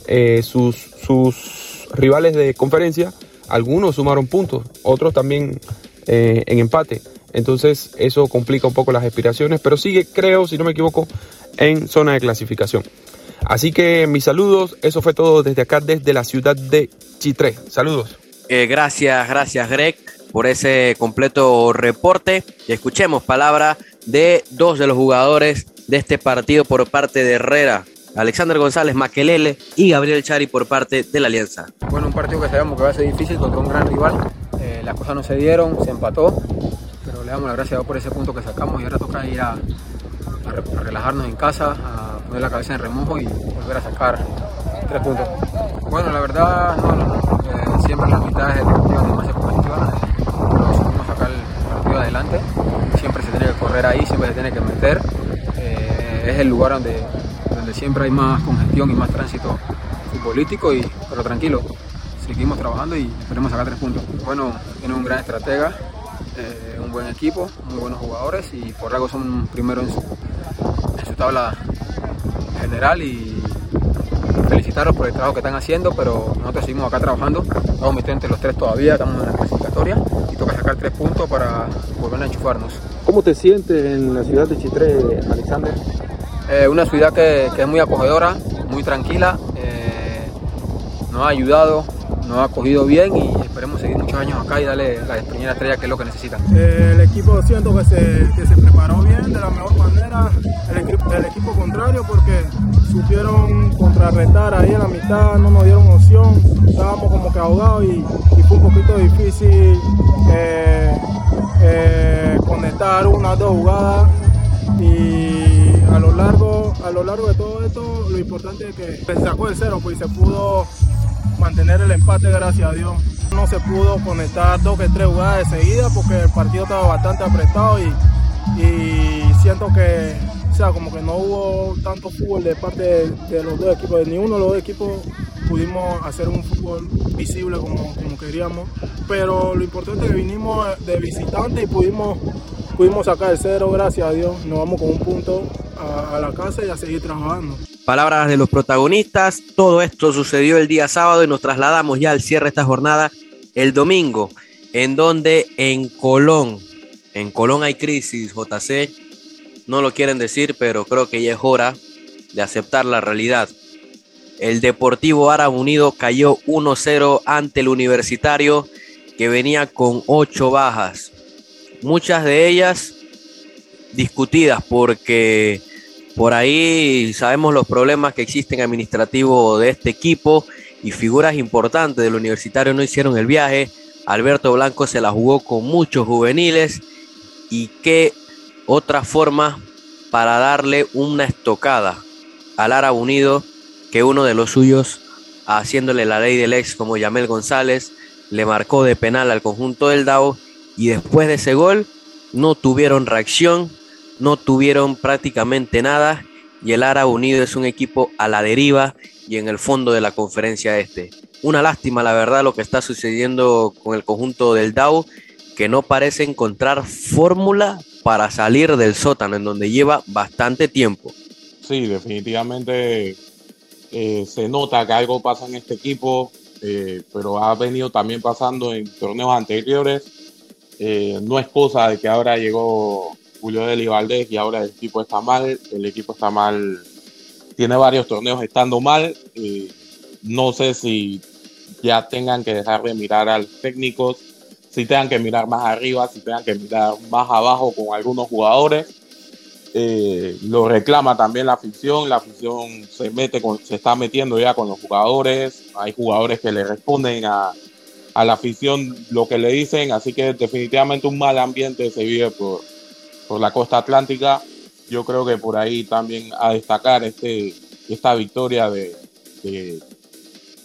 Speaker 11: eh, sus, sus rivales de conferencia, algunos sumaron puntos, otros también eh, en empate. entonces eso complica un poco las aspiraciones, pero sigue, creo, si no me equivoco, en zona de clasificación. Así que mis saludos, eso fue todo desde acá, desde la ciudad de Chitré. Saludos.
Speaker 1: Eh, gracias, gracias Greg por ese completo reporte. Y escuchemos palabra de dos de los jugadores de este partido por parte de Herrera. Alexander González Maquelele y Gabriel Chari por parte de la Alianza.
Speaker 12: Bueno, un partido que sabemos que va a ser difícil contra un gran rival. Eh, las cosas no se dieron, se empató, pero le damos la gracia a Dios por ese punto que sacamos y ahora toca ir a, a relajarnos en casa, a poner la cabeza en remojo y volver a sacar tres puntos. Bueno, la verdad, no, no, no. Eh, siempre las mitades deportivas de más competitivas pero supimos sacar el partido adelante. Siempre se tiene que correr ahí, siempre se tiene que meter. Eh, es el lugar donde, donde siempre hay más congestión y más tránsito futbolístico, y, pero tranquilo. Seguimos trabajando y esperemos sacar tres puntos. Bueno, tiene un gran estratega, eh, un buen equipo, muy buenos jugadores y por algo son primero en su, en su tabla general y felicitarlos por el trabajo que están haciendo, pero nosotros seguimos acá trabajando, estamos metidos entre los tres todavía, estamos en la clasificatoria y toca sacar tres puntos para volver a enchufarnos.
Speaker 11: ¿Cómo te sientes en la ciudad de Chitré, Alexander?
Speaker 12: Eh, una ciudad que, que, es muy acogedora, muy tranquila, eh, nos ha ayudado, nos ha acogido bien y esperemos seguir muchos años acá y darle la primera estrella que es lo que necesitan.
Speaker 13: El equipo siento que se, que se, preparó bien de la mejor manera, el, el equipo contrario porque supieron contrarrestar ahí en la mitad, no nos dieron opción, estábamos como que ahogados y, y fue un poquito difícil eh, eh, conectar una o dos jugadas y a lo largo a lo largo de todo esto lo importante es que se sacó el cero pues se pudo mantener el empate gracias a Dios. No se pudo conectar dos que tres jugadas de seguida porque el partido estaba bastante apretado y, siento que sea, como que no hubo tanto fútbol de parte de, los dos equipos, ni uno de los dos equipos pudimos hacer un fútbol visible como, queríamos, pero lo importante es que vinimos de visitante y pudimos, pudimos sacar el cero, gracias a Dios, nos vamos con un punto a la casa y a seguir trabajando.
Speaker 1: Palabras de los protagonistas, todo esto sucedió el día sábado y nos trasladamos ya al cierre de esta jornada el domingo, en donde en Colón, en Colón hay crisis, JC, no lo quieren decir, pero creo que ya es hora de aceptar la realidad. El Deportivo Árabe Unido cayó 1-0 ante el Universitario, que venía con 8 bajas. Muchas de ellas discutidas porque por ahí sabemos los problemas que existen administrativos de este equipo y figuras importantes del Universitario no hicieron el viaje. Alberto Blanco se la jugó con muchos juveniles y qué otra forma para darle una estocada al Árabe Unido que uno de los suyos, haciéndole la ley del ex como Yamel González, le marcó de penal al conjunto del DAO y después de ese gol no tuvieron reacción, no tuvieron prácticamente nada y el Árabe Unido es un equipo a la deriva y en el fondo de la conferencia este. Una lástima la verdad lo que está sucediendo con el conjunto del DAO que no parece encontrar fórmula para salir del sótano en donde lleva bastante tiempo.
Speaker 2: Sí, definitivamente eh, se nota que algo pasa en este equipo, eh, pero ha venido también pasando en torneos anteriores. Eh, no es cosa de que ahora llegó Julio de Valdés y ahora el equipo está mal. El equipo está mal, tiene varios torneos estando mal. no sé si ya tengan que dejar de mirar a los técnicos, si tengan que mirar más arriba, si tengan que mirar más abajo con algunos jugadores. Eh, lo reclama también la afición, la afición se mete con, se está metiendo ya con los jugadores, hay jugadores que le responden a, a la afición lo que le dicen, así que definitivamente un mal ambiente se vive por, por la costa atlántica. Yo creo que por ahí también a destacar este, esta victoria de,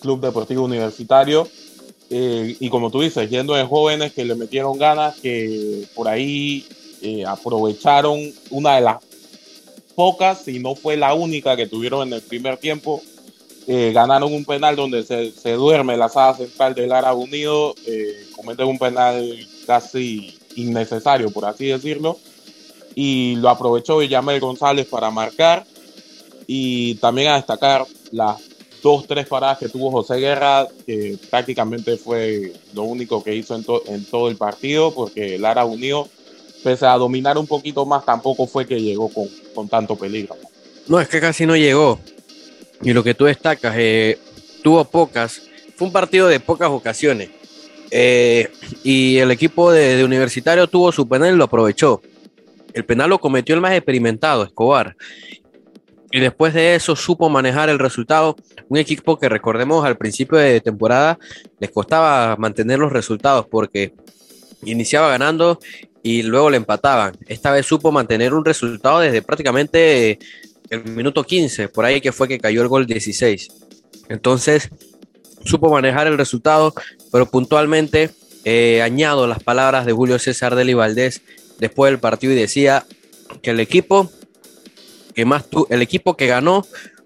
Speaker 2: Club Deportivo Universitario. Eh, y como tú dices, yendo de jóvenes que le metieron ganas, que por ahí eh, aprovecharon una de las pocas, si no fue la única que tuvieron en el primer tiempo. Eh, ganaron un penal donde se, se, duerme la sala central del Árabe Unido, cometen un penal casi innecesario, por así decirlo, y lo aprovechó Villamel González para marcar y también a destacar las dos, tres paradas que tuvo José Guerra, que prácticamente fue lo único que hizo en, to en todo el partido, porque Árabe Unido pese a dominar un poquito más, tampoco fue que llegó con, con tanto peligro.
Speaker 1: No, es que casi no llegó. Y lo que tú destacas, eh, tuvo pocas, fue un partido de pocas ocasiones. Eh, y el equipo de, de, Universitario tuvo su penal y lo aprovechó. El penal lo cometió el más experimentado, Escobar. Y después de eso supo manejar el resultado. Un equipo que recordemos al principio de temporada les costaba mantener los resultados porque iniciaba ganando y luego le empataban. Esta vez supo mantener un resultado desde prácticamente el minuto 15, por ahí que fue que cayó el gol 16. Entonces, supo manejar el resultado, pero puntualmente eh, añado las palabras de Julio César Deli Valdés después del partido y decía que el equipo que más tu, el equipo que ganó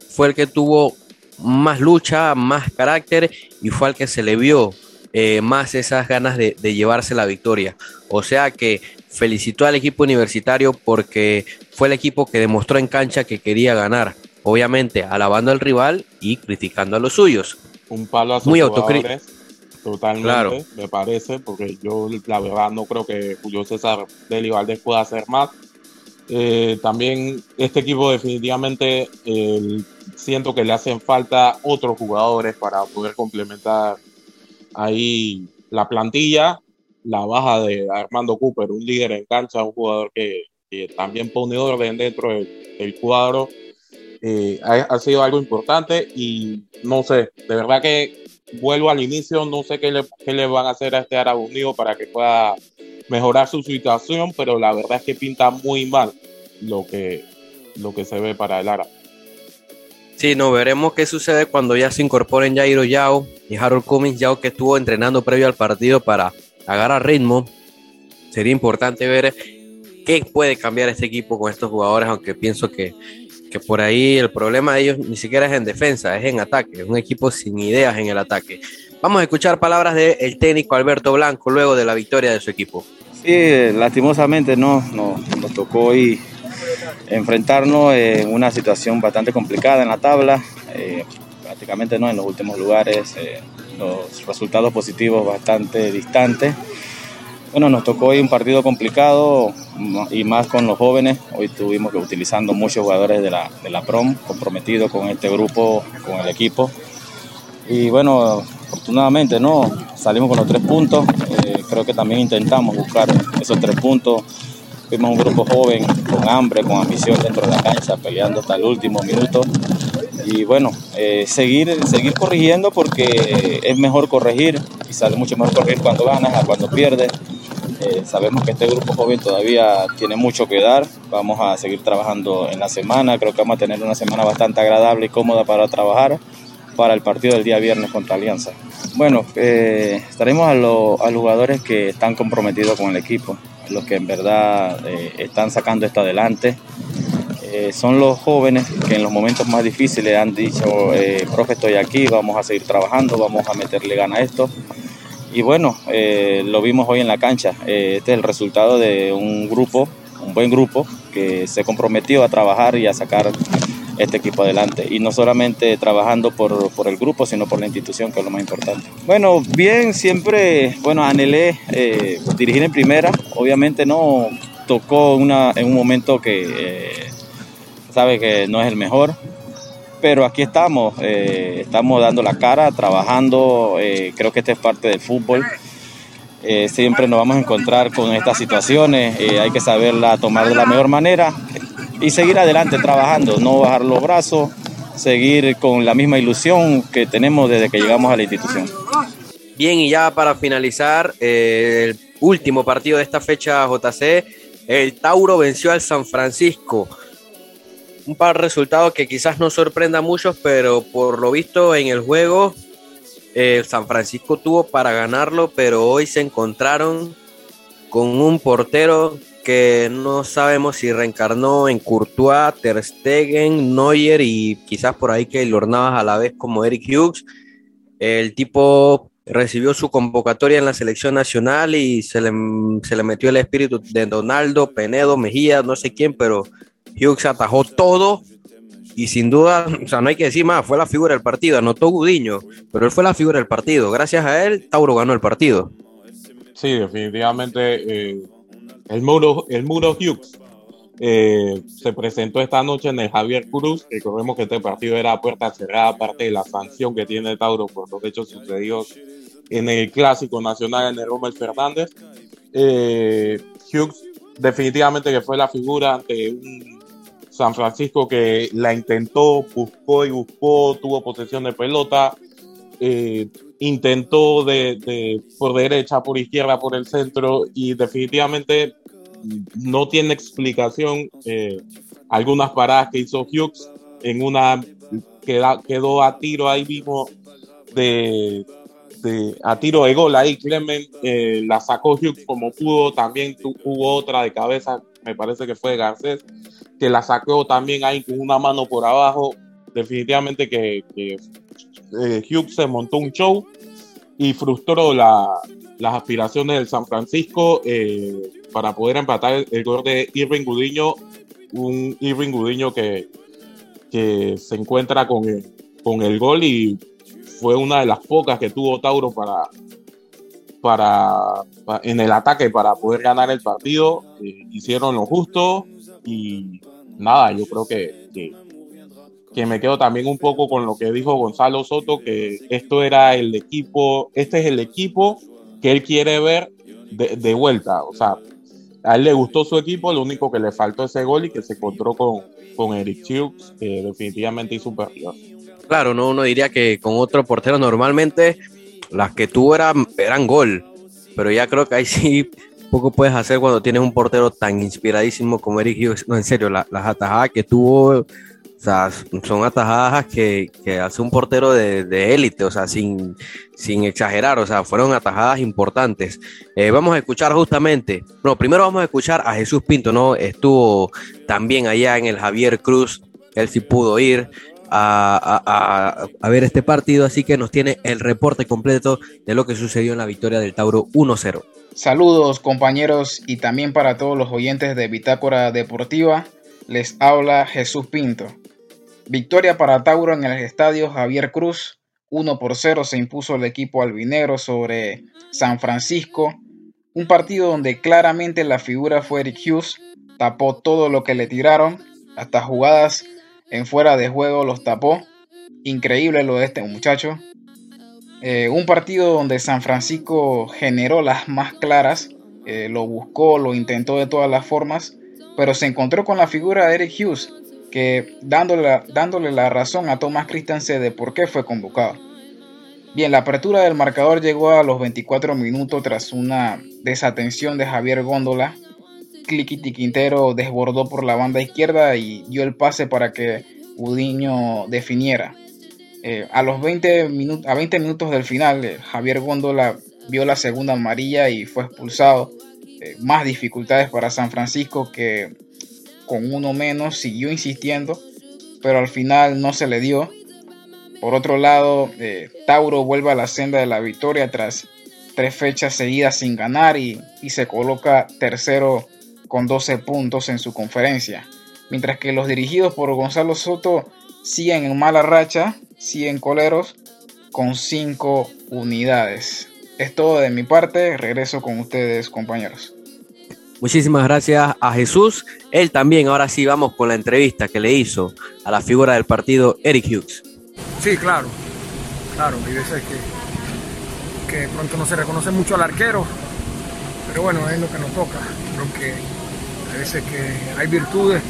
Speaker 1: fue el que tuvo más lucha, más carácter y fue al que se le vio eh, más esas ganas de, de, llevarse la victoria. O sea que felicitó al equipo universitario porque fue el equipo que demostró en cancha que quería ganar. Obviamente alabando al rival y criticando a los suyos.
Speaker 2: Un palo a sus
Speaker 1: Muy
Speaker 2: jugadores. Totalmente,
Speaker 1: Claro.
Speaker 2: me parece, porque yo la verdad no creo que Julio César Deli Valdés pueda hacer más. Eh, también este equipo definitivamente eh, siento que le hacen falta otros jugadores para poder complementar ahí la plantilla, la baja de Armando Cooper, un líder en cancha, un jugador que, que también pone orden dentro del, del cuadro. Eh, ha, ha sido algo importante y no sé, de verdad que vuelvo al inicio, no sé qué le, qué le van a hacer a este Árabe Unido para que pueda mejorar su situación, pero la verdad es que pinta muy mal lo que, lo que se ve para el Árabe.
Speaker 1: Sí, no, veremos qué sucede cuando ya se incorporen Jairo Yao y Harold Cummings, Yao que estuvo entrenando previo al partido para agarrar ritmo. Sería importante ver qué puede cambiar este equipo con estos jugadores, aunque pienso que, que por ahí el problema de ellos ni siquiera es en defensa, es en ataque. Es un equipo sin ideas en el ataque. Vamos a escuchar palabras del técnico Alberto Blanco luego de la victoria de su equipo.
Speaker 14: Sí, lastimosamente no, no nos tocó hoy enfrentarnos en una situación bastante complicada en la tabla, eh, prácticamente no en los últimos lugares, eh, los resultados positivos bastante distantes. Bueno, nos tocó hoy un partido complicado y más con los jóvenes. Hoy tuvimos que utilizando muchos jugadores de la, de la PROM, comprometidos con este grupo, con el equipo. Y bueno, afortunadamente no, salimos con los tres puntos. Eh, creo que también intentamos buscar esos tres puntos. Fuimos un grupo joven, con hambre, con ambición dentro de la cancha, peleando hasta el último minuto. Y bueno, eh, seguir, seguir corrigiendo porque es mejor corregir y sale mucho mejor corregir cuando ganas a cuando pierdes. Eh, sabemos que este grupo joven todavía tiene mucho que dar. Vamos a seguir trabajando en la semana. Creo que vamos a tener una semana bastante agradable y cómoda para trabajar para el partido del día viernes contra Alianza. Bueno, eh, estaremos a, lo- a los jugadores que están comprometidos con el equipo, los que en verdad eh, están sacando esto adelante. Eh, son los jóvenes que en los momentos más difíciles han dicho, profe, estoy aquí, vamos a seguir trabajando, vamos a meterle gana a esto. Y bueno, eh, lo vimos hoy en la cancha. Eh, este es el resultado de un grupo, un buen grupo, que se comprometió a trabajar y a sacar este equipo adelante. Y no solamente trabajando por, por el grupo, sino por la institución, que es lo más importante. Bueno, bien, siempre, bueno, anhelé eh, dirigir en primera. Obviamente no tocó una, en un momento que eh, que no es el mejor. Pero aquí estamos, eh, estamos dando la cara, trabajando, eh, creo que esta es parte del fútbol. Eh, siempre nos vamos a encontrar con estas situaciones, hay que saberla tomar de la mejor manera y seguir adelante trabajando, no bajar los brazos, seguir con la misma ilusión que tenemos desde que llegamos a la institución.
Speaker 1: Bien, y ya para finalizar, el último partido de esta fecha JC, el Tauro venció al San Francisco. Un par de resultados que quizás no sorprenda a muchos, pero por lo visto en el juego, eh, San Francisco tuvo para ganarlo, pero hoy se encontraron con un portero que no sabemos si reencarnó en Courtois, Ter Stegen, Neuer y quizás por ahí que Navas a la vez como Eric Hughes. El tipo recibió su convocatoria en la selección nacional y se le, se le metió el espíritu de Donaldo, Penedo, Mejía, no sé quién, pero Hughes atajó todo y sin duda, o sea, no hay que decir más, fue la figura del partido, anotó Gudiño, pero él fue la figura del partido. Gracias a él, Tauro ganó el partido.
Speaker 2: Sí, definitivamente eh, el Muro, el Muro Hughes. Eh, se presentó esta noche en el Javier Cruz. Recordemos que este partido era puerta cerrada, aparte de la sanción que tiene Tauro por los hechos sucedidos en el Clásico Nacional en el Rommel Fernández. Eh, Hughes definitivamente que fue la figura ante un San Francisco que la intentó, buscó y buscó, tuvo posesión de pelota, eh, intentó de, por derecha, por izquierda, por el centro y definitivamente no tiene explicación eh, algunas paradas que hizo Hughes en una quedó a tiro ahí mismo de, a tiro de gol ahí Clement eh, la sacó Hughes como pudo también hubo otra de cabeza me parece que fue Garcés que la sacó también ahí con una mano por abajo definitivamente que, que eh, Hughes se montó un show y frustró la, las aspiraciones del San Francisco eh, para poder empatar el, gol de Irving Gudiño, un Irving Gudiño que, que se encuentra con el, con el gol y fue una de las pocas que tuvo Tauro para, para, en el ataque para poder ganar el partido. Eh, hicieron lo justo y nada, yo creo que, que me quedo también un poco con lo que dijo Gonzalo Soto, que esto era el equipo, este es el equipo que él quiere ver de, vuelta. O sea, a él le gustó su equipo, lo único que le faltó ese gol y que se encontró con, con Eric Hughes, que definitivamente hizo un partido.
Speaker 1: Claro, no, uno diría que con otro portero normalmente las que tuvo eran, eran gol, pero ya creo que ahí sí poco puedes hacer cuando tienes un portero tan inspiradísimo como Eric Hughes. No, en serio, las atajadas que tuvo o sea, son atajadas que, hace un portero de élite, o sea, sin, sin exagerar, o sea, fueron atajadas importantes. Eh, vamos a escuchar justamente, no, primero vamos a escuchar a Jesús Pinto, ¿no? Estuvo también allá en el Javier Cruz, él sí pudo ir a, a ver este partido, así que nos tiene el reporte completo de lo que sucedió en la victoria del Tauro 1-0.
Speaker 5: Saludos compañeros y también para todos los oyentes de Bitácora Deportiva, les habla Jesús Pinto. Victoria para Tauro en el estadio Javier Cruz. 1 por 0 se impuso el equipo albinegro sobre San Francisco. Un partido donde claramente la figura fue Eric Hughes. Tapó todo lo que le tiraron. Hasta jugadas en fuera de juego los tapó. Increíble lo de este muchacho. Eh, un partido donde San Francisco generó las más claras. Eh, lo buscó, lo intentó de todas las formas. Pero se encontró con la figura de Eric Hughes que dándole la, dándole la razón a Tomás Christensen de por qué fue convocado. Bien, la apertura del marcador llegó a los 24 minutos tras una desatención de Javier Góndola. Cliquiti Quintero desbordó por la banda izquierda y dio el pase para que Udiño definiera. Eh, a los 20, minutos, a 20 minutos del final, eh, Javier Góndola vio la segunda amarilla y fue expulsado. Eh, más dificultades para San Francisco que con uno menos, siguió insistiendo, pero al final no se le dio. Por otro lado, Tauro vuelve a la senda de la victoria tras tres fechas seguidas sin ganar y, se coloca tercero con 12 puntos en su conferencia. Mientras que los dirigidos por Gonzalo Soto siguen en mala racha, siguen coleros con 5 unidades. Es todo de mi parte, regreso con ustedes compañeros.
Speaker 1: Muchísimas gracias a Jesús. Él también, ahora sí vamos con la entrevista que le hizo a la figura del partido, Eric Hughes.
Speaker 15: Sí, claro, claro, hay veces que, que pronto no se reconoce mucho al arquero, pero bueno, es lo que nos toca. Creo que hay veces que hay virtudes,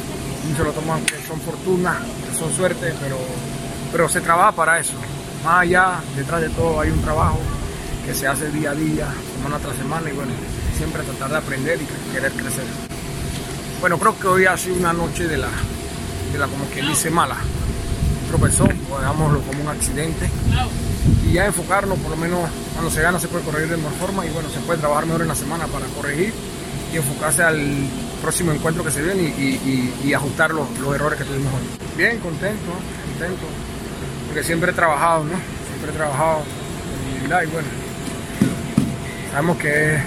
Speaker 15: muchos lo toman que son fortuna, que son suerte, pero, pero se trabaja para eso. Más allá, detrás de todo hay un trabajo que se hace día a día, semana tras semana y bueno, siempre tratar de aprender y querer crecer. Bueno, creo que hoy ha sido una noche de la, de la como que dice mala. Tropezó, o hagámoslo como un accidente. Y ya enfocarnos, por lo menos cuando se gana se puede corregir de mejor forma y bueno, se puede trabajar mejor en la semana para corregir y enfocarse al próximo encuentro que se viene y, ajustar los, errores que tuvimos hoy. Bien, contento, contento, porque siempre he trabajado, ¿no? Siempre he trabajado y bueno, sabemos que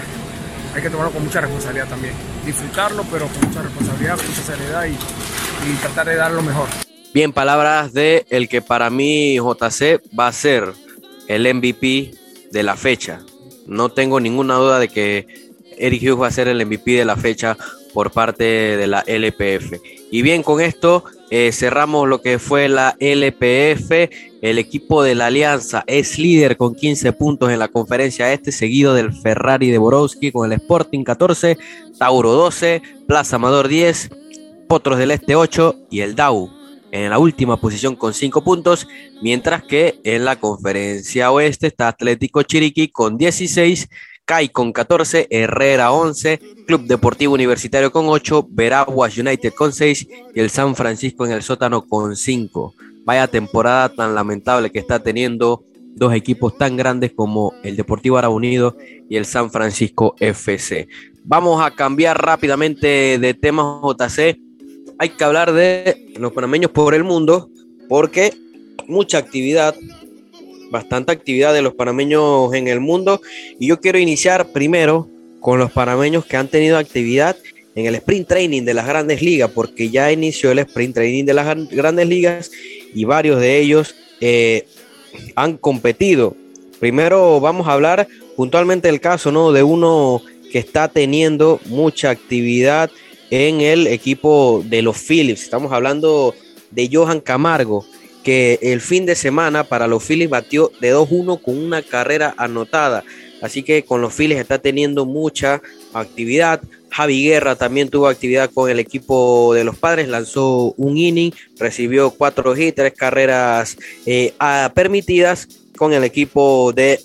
Speaker 15: hay que tomarlo con mucha responsabilidad también. Disfrutarlo, pero con mucha responsabilidad, con mucha seriedad y, tratar de dar lo mejor.
Speaker 1: Bien, palabras de el que para mí JC va a ser el MVP de la fecha. No tengo ninguna duda de que Eric Hughes va a ser el MVP de la fecha por parte de la LPF. Y bien, con esto eh, cerramos lo que fue la LPF. El equipo de la Alianza es líder con 15 puntos en la conferencia este, seguido del Ferrari de Borowski con el Sporting 14, Tauro 12, Plaza Amador 10, Potros del Este 8 y el Dau en la última posición con 5 puntos, mientras que en la conferencia oeste está Atlético Chiriquí con 16, CAI con 14, Herrera 11, Club Deportivo Universitario con 8, Veraguas United con 6 y el San Francisco en el sótano con 5. Vaya temporada tan lamentable que está teniendo dos equipos tan grandes como el Deportivo Ara Unido y el San Francisco FC. Vamos a cambiar rápidamente de tema JC hay que hablar de los panameños por el mundo, porque mucha actividad, bastante actividad de los panameños en el mundo. Y yo quiero iniciar primero con los panameños que han tenido actividad en el sprint training de las grandes ligas, porque ya inició el sprint training de las grandes ligas y varios de ellos eh, han competido. Primero vamos a hablar puntualmente del caso ¿no? de uno que está teniendo mucha actividad en el equipo de los Phillips. Estamos hablando de Johan Camargo, que el fin de semana para los Phillips batió de 2-1 con una carrera anotada. Así que con los Phillies está teniendo mucha actividad. Javi Guerra también tuvo actividad con el equipo de los padres, lanzó un inning, recibió cuatro hits, tres carreras eh, permitidas con el equipo de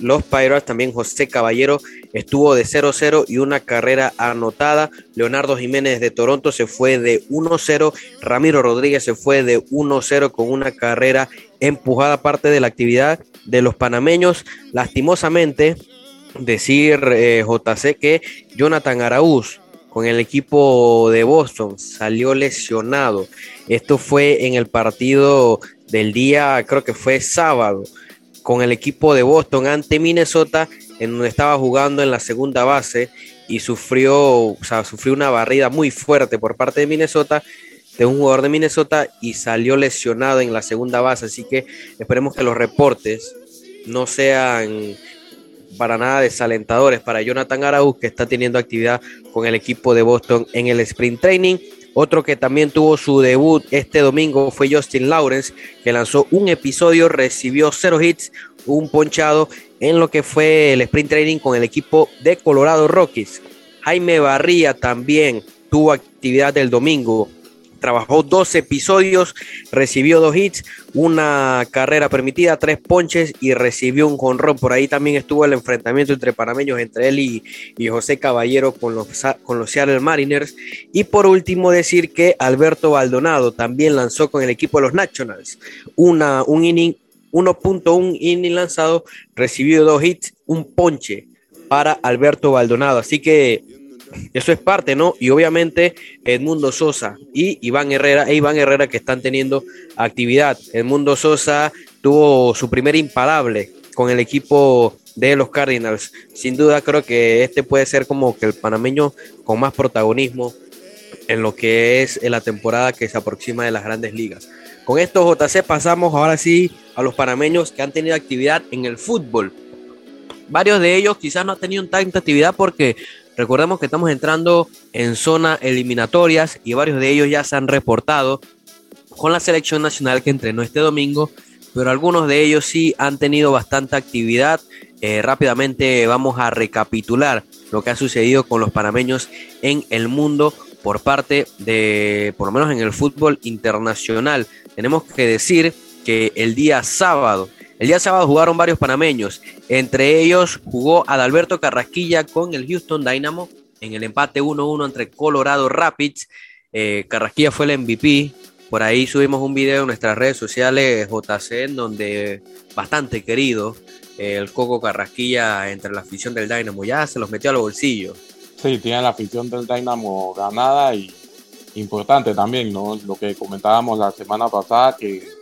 Speaker 1: los Pirates. También José Caballero estuvo de 0-0 y una carrera anotada. Leonardo Jiménez de Toronto se fue de 1-0. Ramiro Rodríguez se fue de 1-0 con una carrera empujada parte de la actividad de los panameños. Lastimosamente, decir eh, JC que Jonathan Araúz con el equipo de Boston salió lesionado. Esto fue en el partido del día, creo que fue sábado con el equipo de Boston ante Minnesota, en donde estaba jugando en la segunda base y sufrió, o sea, sufrió una barrida muy fuerte por parte de Minnesota, de un jugador de Minnesota y salió lesionado en la segunda base. Así que esperemos que los reportes no sean para nada desalentadores para Jonathan Arauz, que está teniendo actividad con el equipo de Boston en el sprint training. Otro que también tuvo su debut este domingo fue Justin Lawrence, que lanzó un episodio, recibió cero hits, un ponchado en lo que fue el sprint training con el equipo de Colorado Rockies. Jaime Barría también tuvo actividad el domingo, trabajó dos episodios, recibió dos hits, una carrera permitida, tres ponches y recibió un jonrón. Por ahí también estuvo el enfrentamiento entre panameños, entre él y, José Caballero con los, con los Seattle Mariners. Y por último decir que Alberto Baldonado también lanzó con el equipo de los Nationals una, un inning, 1.1 inning lanzado, recibió dos hits, un ponche para Alberto Baldonado. Así que eso es parte, ¿no? Y obviamente Edmundo Sosa y Iván Herrera, e Iván Herrera que están teniendo actividad. Edmundo Sosa tuvo su primer imparable con el equipo de los Cardinals. Sin duda creo que este puede ser como que el panameño con más protagonismo en lo que es la temporada que se aproxima de las grandes ligas. Con esto JC pasamos ahora sí a los panameños que han tenido actividad en el fútbol. Varios de ellos quizás no han tenido tanta actividad porque Recordemos que estamos entrando en zona eliminatorias y varios de ellos ya se han reportado con la selección nacional que entrenó este domingo, pero algunos de ellos sí han tenido bastante actividad. Eh, rápidamente vamos a recapitular lo que ha sucedido con los panameños en el mundo por parte de, por lo menos en el fútbol internacional. Tenemos que decir que el día sábado el día sábado jugaron varios panameños, entre ellos jugó Adalberto Carrasquilla con el Houston Dynamo en el empate 1-1 entre Colorado Rapids. Eh, Carrasquilla fue el MVP. Por ahí subimos un video en nuestras redes sociales JC, en donde bastante querido eh, el Coco Carrasquilla entre la afición del Dynamo. Ya se los metió a los bolsillos.
Speaker 2: Sí, tiene la afición del Dynamo ganada y importante también, ¿no? Lo que comentábamos la semana pasada, que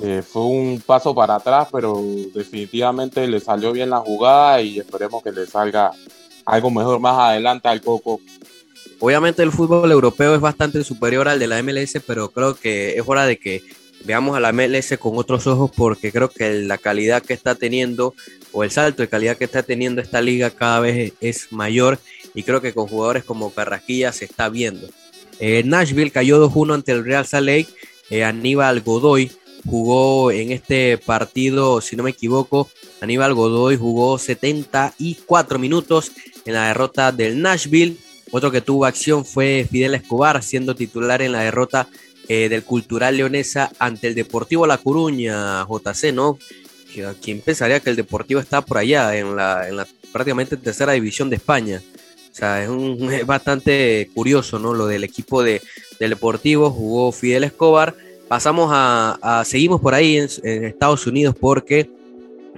Speaker 2: eh, fue un paso para atrás, pero definitivamente le salió bien la jugada y esperemos que le salga algo mejor más adelante al Coco.
Speaker 1: Obviamente el fútbol europeo es bastante superior al de la MLS, pero creo que es hora de que veamos a la MLS con otros ojos porque creo que la calidad que está teniendo o el salto de calidad que está teniendo esta liga cada vez es mayor y creo que con jugadores como Carrasquilla se está viendo. Eh, Nashville cayó 2-1 ante el Real Salt Lake. Eh, Aníbal Godoy jugó en este partido, si no me equivoco, Aníbal Godoy jugó 74 minutos en la derrota del Nashville. Otro que tuvo acción fue Fidel Escobar, siendo titular en la derrota eh, del Cultural Leonesa ante el Deportivo La Coruña, JC, ¿no? ¿Quién pensaría que el Deportivo está por allá, en la, en la prácticamente tercera división de España? O sea, es, un, bastante curioso, ¿no? Lo del equipo de, del Deportivo, jugó Fidel Escobar. Pasamos a, seguimos por ahí en, Estados Unidos porque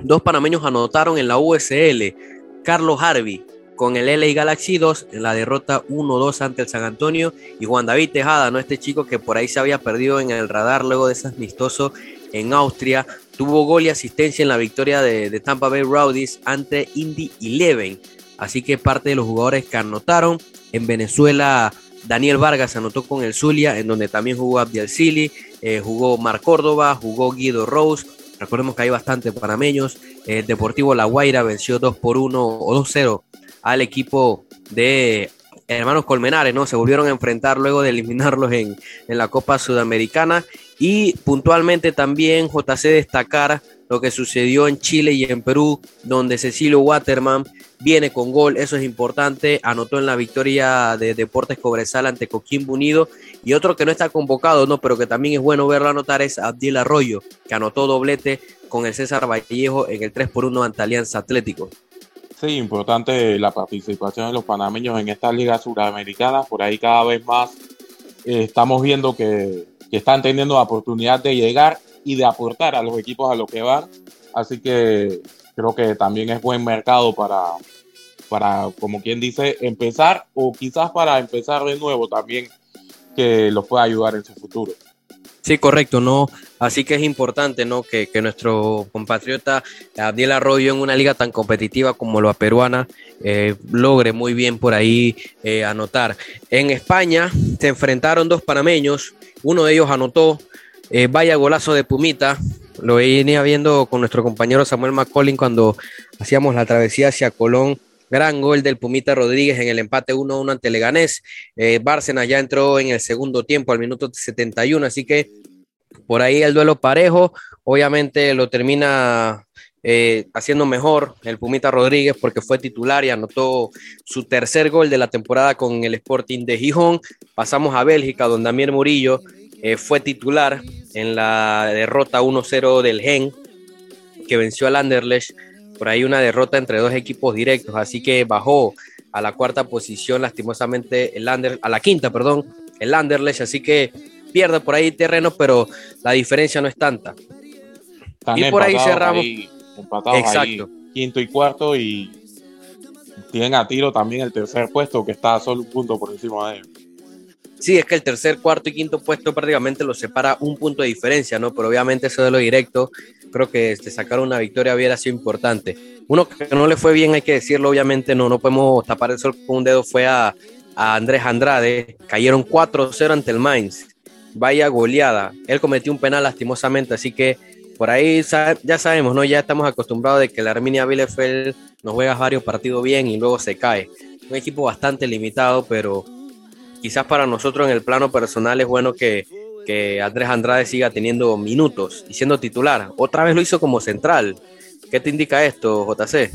Speaker 1: dos panameños anotaron en la USL. Carlos Harvey con el LA Galaxy 2 en la derrota 1-2 ante el San Antonio y Juan David Tejada, ¿no? Este chico que por ahí se había perdido en el radar luego de ese amistoso en Austria, tuvo gol y asistencia en la victoria de, de Tampa Bay Rowdies ante Indy 11. Así que parte de los jugadores que anotaron en Venezuela, Daniel Vargas anotó con el Zulia, en donde también jugó Abdiel Sili, eh, jugó Mar Córdoba, jugó Guido Rose. Recordemos que hay bastante panameños. El Deportivo La Guaira venció 2 por 1 o 2-0 al equipo de hermanos Colmenares, ¿no? Se volvieron a enfrentar luego de eliminarlos en, en la Copa Sudamericana. Y puntualmente también JC destacar lo que sucedió en Chile y en Perú, donde Cecilio Waterman viene con gol, eso es importante, anotó en la victoria de Deportes Cobresal ante Coquimbo Unido y otro que no está convocado, no, pero que también es bueno verlo anotar es Abdiel Arroyo, que anotó doblete con el César Vallejo en el 3 por 1 ante Alianza Atlético.
Speaker 2: Sí, importante la participación de los panameños en esta liga suramericana, por ahí cada vez más eh, estamos viendo que, que están teniendo la oportunidad de llegar y de aportar a los equipos a lo que van. Así que creo que también es buen mercado para, para, como quien dice, empezar o quizás para empezar de nuevo también que los pueda ayudar en su futuro.
Speaker 1: Sí, correcto, ¿no? Así que es importante, ¿no? Que, nuestro compatriota Abdiel Arroyo en una liga tan competitiva como la peruana eh, logre muy bien por ahí eh, anotar. En España se enfrentaron dos panameños, uno de ellos anotó, eh, vaya golazo de Pumita. Lo venía viendo con nuestro compañero Samuel McCollin cuando hacíamos la travesía hacia Colón. Gran gol del Pumita Rodríguez en el empate 1-1 ante Leganés. Eh, ya entró en el segundo tiempo al minuto 71, así que por ahí el duelo parejo. Obviamente lo termina eh, haciendo mejor el Pumita Rodríguez porque fue titular y anotó su tercer gol de la temporada con el Sporting de Gijón. Pasamos a Bélgica, donde Amir Murillo eh, fue titular en la derrota 1-0 del Gen, que venció al Anderlecht. Por ahí una derrota entre dos equipos directos, así que bajó a la cuarta posición lastimosamente el Ander, a la quinta, perdón, el Anderlecht, así que pierde por ahí terreno, pero la diferencia no es tanta.
Speaker 2: y por ahí cerramos. Exacto. quinto y cuarto y tienen a tiro también el tercer puesto que está solo un punto por encima de ellos.
Speaker 1: Sí, es que el tercer, cuarto y quinto puesto prácticamente lo separa un punto de diferencia, ¿no? Pero obviamente eso de lo directo, creo que este, sacar una victoria hubiera sido importante. Uno que no le fue bien, hay que decirlo, obviamente no, no podemos tapar el sol con un dedo, fue a, Andrés Andrade. Cayeron 4-0 ante el Mainz. Vaya goleada. Él cometió un penal lastimosamente, así que por ahí ya sabemos, ¿no? Ya estamos acostumbrados de que la Arminia Bielefeld nos juega varios partidos bien y luego se cae. Un equipo bastante limitado, pero quizás para nosotros en el plano personal es bueno que, que Andrés Andrade siga teniendo minutos y siendo titular. Otra vez lo hizo como central. ¿Qué te indica esto, JC?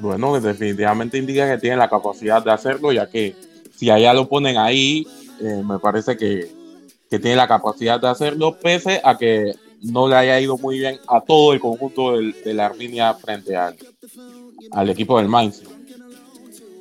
Speaker 2: Bueno, definitivamente indica que tiene la capacidad de hacerlo, ya que si allá lo ponen ahí, eh, me parece que, que, tiene la capacidad de hacerlo, pese a que no le haya ido muy bien a todo el conjunto de la Arminia frente al, al equipo del Mainz.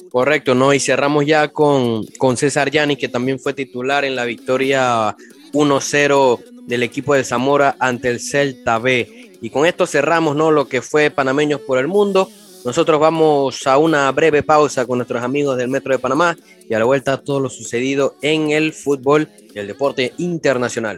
Speaker 1: Correcto, ¿no? Y cerramos ya con, con César Yanni, que también fue titular en la victoria 1-0 del equipo de Zamora ante el Celta B. Y con esto cerramos, ¿no? Lo que fue Panameños por el Mundo. Nosotros vamos a una breve pausa con nuestros amigos del Metro de Panamá y a la vuelta todo lo sucedido en el fútbol y el deporte internacional.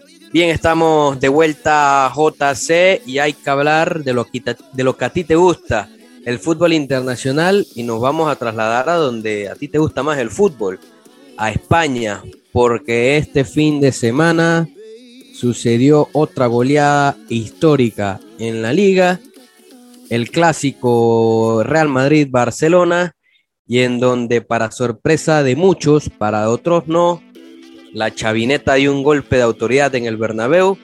Speaker 1: Bien, estamos de vuelta a JC y hay que hablar de lo, que, de lo que a ti te gusta, el fútbol internacional, y nos vamos a trasladar a donde a ti te gusta más el fútbol, a España, porque este fin de semana sucedió otra goleada histórica en la liga, el clásico Real Madrid-Barcelona, y en donde para sorpresa de muchos, para otros no, la chavineta dio un golpe de autoridad en el Bernabéu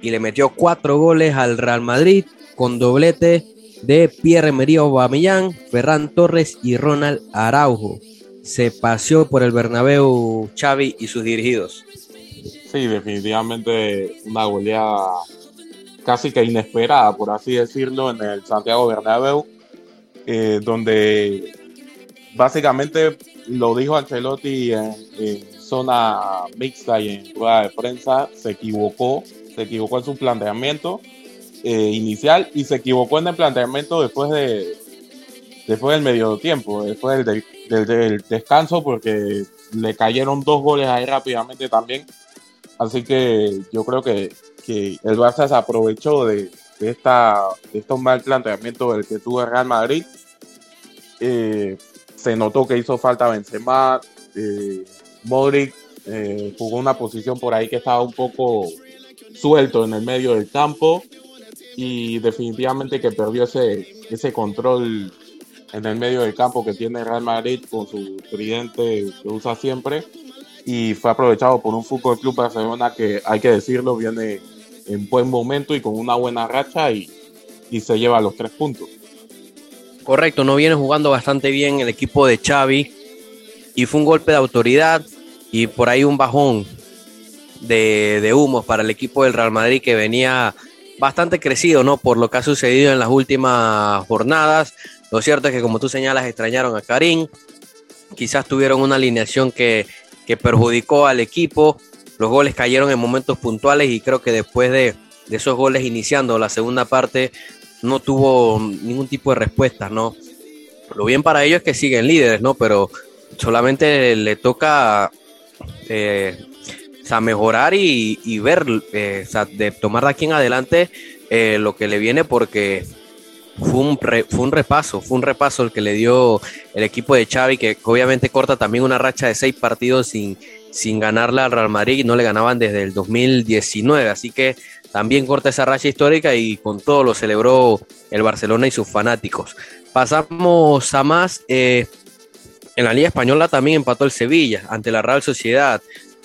Speaker 1: y le metió cuatro goles al Real Madrid con doblete de Pierre-Emerick Aubameyang, Ferran Torres y Ronald Araujo. Se paseó por el Bernabéu Xavi y sus dirigidos.
Speaker 2: Sí, definitivamente una goleada casi que inesperada, por así decirlo, en el Santiago Bernabéu, eh, donde básicamente lo dijo Ancelotti en, zona mixta y en rueda de prensa, se equivocó, se equivocó en su planteamiento eh, inicial y se equivocó en el planteamiento después de después del medio tiempo, después del, del, descanso, porque le cayeron dos goles ahí rápidamente también. Así que yo creo que, que el Barça se aprovechó de, de esta, de estos mal planteamientos del que tuvo el Real Madrid. Eh, se notó que hizo falta Benzema, eh, Modric eh, jugó una posición por ahí que estaba un poco suelto en el medio del campo y definitivamente que perdió ese, ese control en el medio del campo que tiene Real Madrid con su tridente que usa siempre y fue aprovechado por un Fútbol Club Barcelona que hay que decirlo viene en buen momento y con una buena racha y, y se lleva los tres puntos.
Speaker 1: Correcto, no viene jugando bastante bien el equipo de Xavi y fue un golpe de autoridad y por ahí un bajón de, de humos para el equipo del Real Madrid que venía bastante crecido, ¿no? Por lo que ha sucedido en las últimas jornadas. Lo cierto es que, como tú señalas, extrañaron a Karim. Quizás tuvieron una alineación que, que perjudicó al equipo. Los goles cayeron en momentos puntuales y creo que después de, de esos goles iniciando la segunda parte no tuvo ningún tipo de respuesta, ¿no? Lo bien para ellos es que siguen líderes, ¿no? Pero solamente le toca eh, o sea, mejorar y, ver, eh, o sea, de tomar de aquí en adelante eh, lo que le viene porque fue un, fue un repaso, fue un repaso el que le dio el equipo de Xavi, que obviamente corta también una racha de seis partidos sin, sin ganarle al Real Madrid no le ganaban desde el 2019, así que también corta esa racha histórica y con todo lo celebró el Barcelona y sus fanáticos. Pasamos a más. Eh, en la Liga Española también empató el Sevilla ante la Real Sociedad.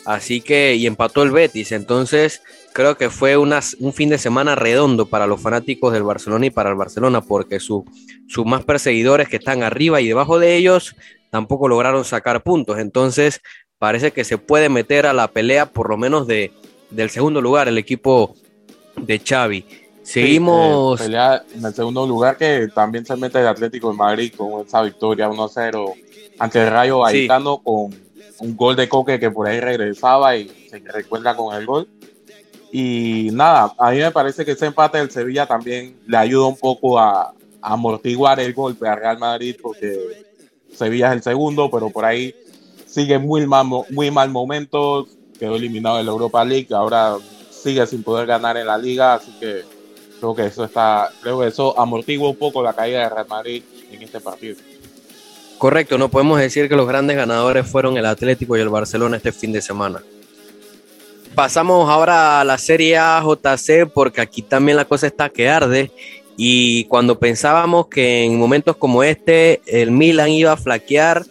Speaker 1: Así que, y empató el Betis. Entonces, creo que fue un fin de semana redondo para los fanáticos del Barcelona y para el Barcelona, porque sus más perseguidores que están arriba y debajo de ellos tampoco lograron sacar puntos. Entonces, parece que se puede meter a la pelea, por lo menos de, del segundo lugar, el equipo de Xavi. Seguimos.
Speaker 2: en el segundo lugar, que también se mete el Atlético de Madrid con esa victoria 1-0 ante el Rayo Vallecano con un gol de Coque que por ahí regresaba y se recuerda con el gol. Y nada, a mí me parece que ese empate del Sevilla también le ayuda un poco a, amortiguar el golpe a Real Madrid porque Sevilla es el segundo, pero por ahí sigue muy mal, muy mal momento, quedó eliminado de la Europa League, ahora sigue sin poder ganar en la liga, así que creo que eso está, creo que eso amortigua un poco la caída de Real Madrid en este partido.
Speaker 1: Correcto, no podemos decir que los grandes ganadores fueron el Atlético y el Barcelona este fin de semana. Pasamos ahora a la Serie A JC porque aquí también la cosa está que arde y cuando pensábamos que en momentos como este el Milan iba a flaquear,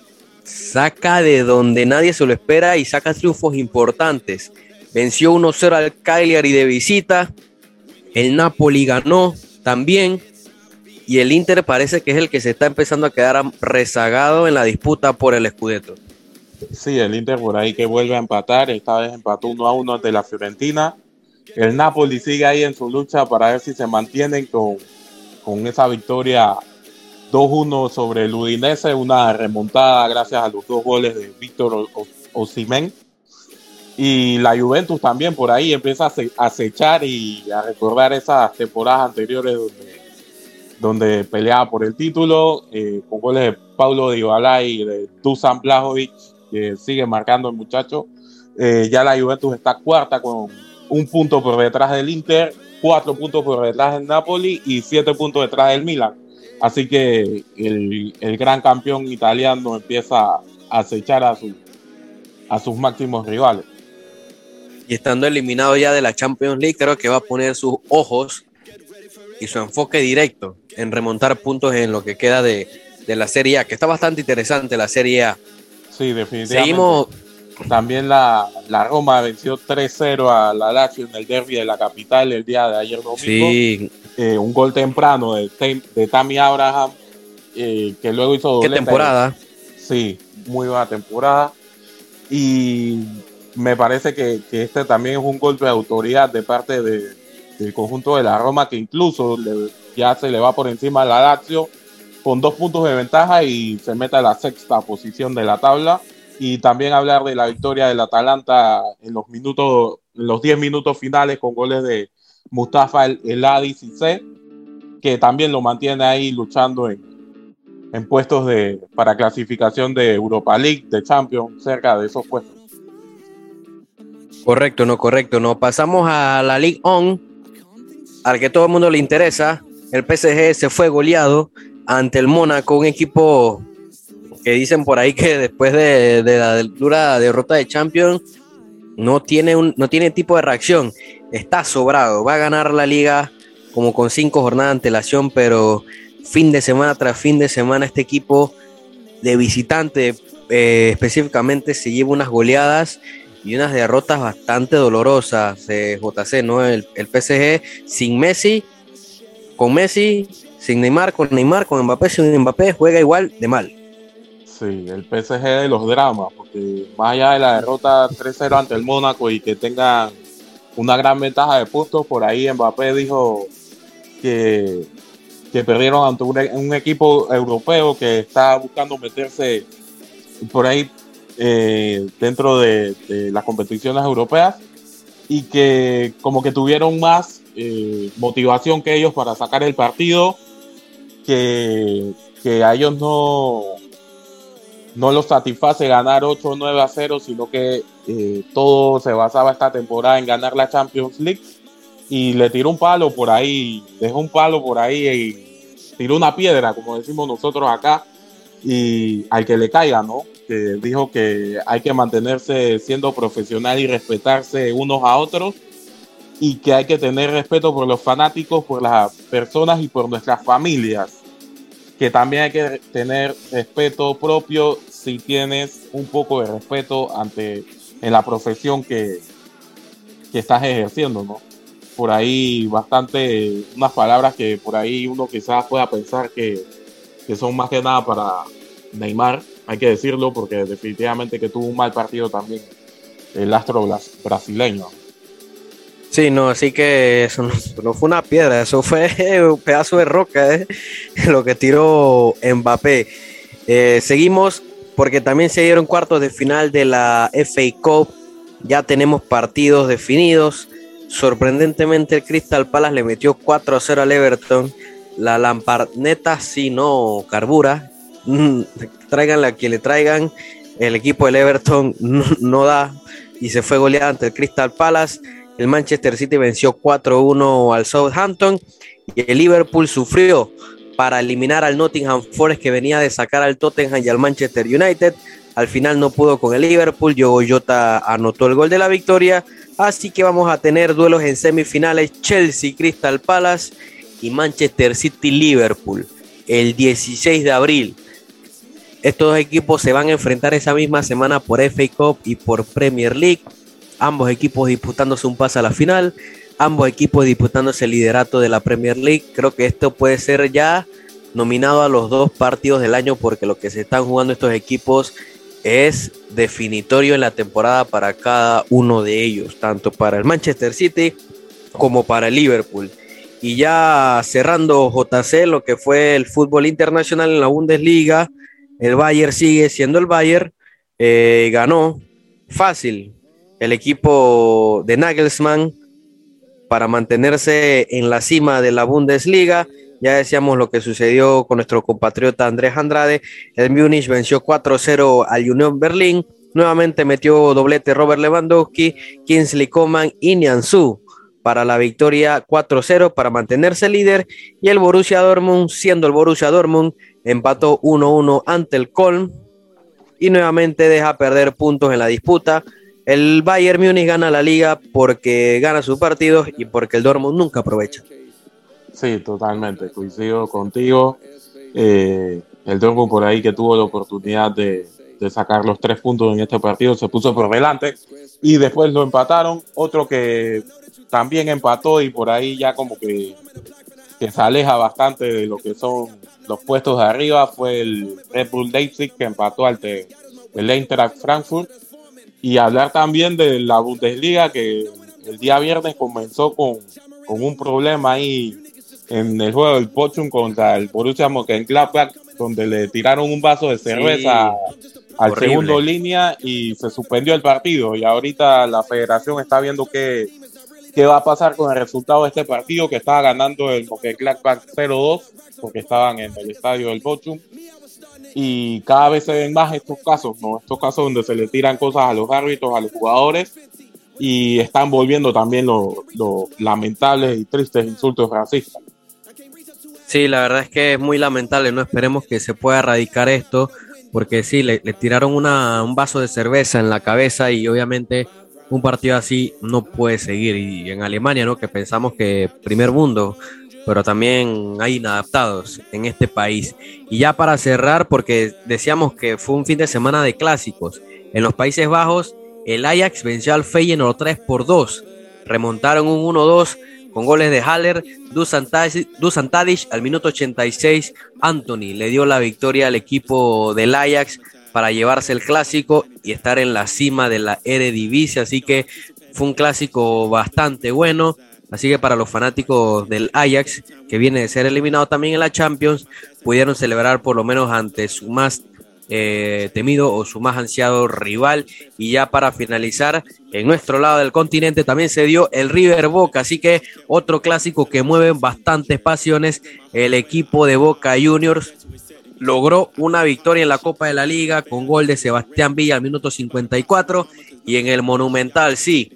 Speaker 1: saca de donde nadie se lo espera y saca triunfos importantes. Venció 1-0 al Cagliari de visita, el Napoli ganó también y el Inter parece que es el que se está empezando a quedar rezagado en la disputa por el Scudetto.
Speaker 2: Sí, el Inter por ahí que vuelve a empatar, esta vez empató 1 a 1 ante la Fiorentina el Napoli sigue ahí en su lucha para ver si se mantienen con, con esa victoria 2-1 sobre el Udinese, una remontada gracias a los dos goles de Víctor Osimén. Y la Juventus también por ahí empieza a acechar y a recordar esas temporadas anteriores donde, donde peleaba por el título, eh, con goles de Paulo Dybala y de Dusan Blajovic, que sigue marcando el muchacho. Eh, ya la Juventus está cuarta con un punto por detrás del Inter, cuatro puntos por detrás del Napoli y siete puntos detrás del Milan. Así que el, el gran campeón italiano empieza a acechar a, su, a sus máximos rivales.
Speaker 1: Y estando eliminado ya de la Champions League, creo que va a poner sus ojos y su enfoque directo en remontar puntos en lo que queda de, de la Serie A, que está bastante interesante la Serie A.
Speaker 2: Sí, definitivamente. Seguimos. También la, la Roma venció 3-0 a la Lazio en el derby de la capital el día de ayer domingo.
Speaker 1: Sí.
Speaker 2: Eh, un gol temprano de, de Tammy Abraham, eh, que luego hizo
Speaker 1: ¿Qué temporada?
Speaker 2: Sí, muy buena temporada. Y me parece que, que, este también es un golpe de autoridad de parte de, del conjunto de la Roma, que incluso ya se le va por encima a la Lazio con dos puntos de ventaja y se mete a la sexta posición de la tabla. Y también hablar de la victoria del Atalanta en los minutos, en los 10 minutos finales con goles de Mustafa El, el C, que también lo mantiene ahí luchando en, en puestos de, para clasificación de Europa League, de Champions, cerca de esos puestos.
Speaker 1: Correcto, no, correcto. No pasamos a la League On, al que todo el mundo le interesa. El PSG se fue goleado ante el Mónaco, un equipo que dicen por ahí que después de, la dura derrota de Champions no tiene, un, no tiene tipo de reacción. Está sobrado. Va a ganar la liga como con cinco jornadas de antelación, pero fin de semana tras fin de semana este equipo de visitante eh, específicamente se lleva unas goleadas y unas derrotas bastante dolorosas, eh, JC, ¿no? El, el, PSG sin Messi, con Messi, sin Neymar, con Neymar, con Mbappé, sin Mbappé, juega igual de mal.
Speaker 2: Sí, el PSG de los dramas, porque más allá de la derrota 3-0 ante el Mónaco y que tengan una gran ventaja de puntos, por ahí Mbappé dijo que, que perdieron ante un, un equipo europeo que está buscando meterse por ahí eh, dentro de, de, las competiciones europeas y que como que tuvieron más eh, motivación que ellos para sacar el partido, que, que a ellos no, no los satisface ganar 8 o 9 a 0, sino que eh, todo se basaba esta temporada en ganar la Champions League. Y le tiró un palo por ahí, dejó un palo por ahí y tiró una piedra, como decimos nosotros acá, y al que le caiga, ¿no? Que dijo que hay que mantenerse siendo profesional y respetarse unos a otros y que hay que tener respeto por los fanáticos, por las personas y por nuestras familias. Que también hay que tener respeto propio si tienes un poco de respeto ante en la profesión que, que estás ejerciendo, ¿no? Por ahí bastante, unas palabras que por ahí uno quizás pueda pensar que, que son más que nada para Neymar, hay que decirlo, porque definitivamente que tuvo un mal partido también el astro brasileño.
Speaker 1: Sí, no, así que eso no, fue una piedra, eso fue un pedazo de roca, ¿eh? lo que tiró Mbappé. Eh, seguimos porque también se dieron cuartos de final de la FA Cup, ya tenemos partidos definidos. Sorprendentemente el Crystal Palace le metió 4 a 0 al Everton. La Lampardneta sí no carbura. Traigan la que le traigan. El equipo del Everton no, da y se fue goleado ante el Crystal Palace. El Manchester City venció 4-1 al Southampton y el Liverpool sufrió para eliminar al Nottingham Forest que venía de sacar al Tottenham y al Manchester United. Al final no pudo con el Liverpool. Yogo Jota anotó el gol de la victoria. Así que vamos a tener duelos en semifinales Chelsea Crystal Palace y Manchester City Liverpool el 16 de abril. Estos dos equipos se van a enfrentar esa misma semana por FA Cup y por Premier League. Ambos equipos disputándose un pase a la final ambos equipos disputándose el liderato de la Premier League. Creo que esto puede ser ya nominado a los dos partidos del año porque lo que se están jugando estos equipos es definitorio en la temporada para cada uno de ellos, tanto para el Manchester City como para el Liverpool. Y ya cerrando JC, lo que fue el fútbol internacional en la Bundesliga, el Bayern sigue siendo el Bayern, eh, ganó fácil el equipo de Nagelsmann para mantenerse en la cima de la Bundesliga. Ya decíamos lo que sucedió con nuestro compatriota Andrés Andrade. El Múnich venció 4-0 al Unión Berlín. Nuevamente metió doblete Robert Lewandowski, Kingsley Coman y Nianzú para la victoria 4-0 para mantenerse líder y el Borussia Dortmund, siendo el Borussia Dortmund, empató 1-1 ante el Colm y nuevamente deja perder puntos en la disputa. El Bayern Múnich gana la liga porque gana sus partidos y porque el Dortmund nunca aprovecha.
Speaker 2: Sí, totalmente, coincido contigo. Eh, el Dortmund por ahí que tuvo la oportunidad de, de sacar los tres puntos en este partido se puso por delante y después lo empataron. Otro que también empató y por ahí ya como que, que se aleja bastante de lo que son los puestos de arriba fue el Red Bull Leipzig que empató al el Eintracht Frankfurt. Y hablar también de la Bundesliga que el día viernes comenzó con, con un problema ahí en el juego del Bochum contra el Borussia Mönchengladbach donde le tiraron un vaso de cerveza al segundo línea y se suspendió el partido. Y ahorita la federación está viendo qué, qué va a pasar con el resultado de este partido que estaba ganando el Mönchengladbach 0-2 porque estaban en el estadio del Bochum y cada vez se ven más estos casos, ¿no? Estos casos donde se le tiran cosas a los árbitros, a los jugadores y están volviendo también los, lamentables y tristes insultos racistas.
Speaker 1: Sí, la verdad es que es muy lamentable, no esperemos que se pueda erradicar esto, porque sí, le, tiraron un vaso de cerveza en la cabeza y obviamente un partido así no puede seguir. Y en Alemania, ¿no? Que pensamos que primer mundo, pero también hay inadaptados en este país. Y ya para cerrar, porque decíamos que fue un fin de semana de clásicos. En los Países Bajos, el Ajax venció al Feyenoord 3 por 2. Remontaron un 1-2 con goles de Haller, Dusan Tadic al minuto 86. Anthony le dio la victoria al equipo del Ajax para llevarse el clásico y estar en la cima de la Eredivisie. Así que fue un clásico bastante bueno. Así que para los fanáticos del Ajax, que viene de ser eliminado también en la Champions, pudieron celebrar por lo menos ante su más eh, temido o su más ansiado rival. Y ya para finalizar, en nuestro lado del continente también se dio el River Boca, así que otro clásico que mueve bastantes pasiones. El equipo de Boca Juniors logró una victoria en la Copa de la Liga con gol de Sebastián Villa al minuto 54 y en el Monumental sí,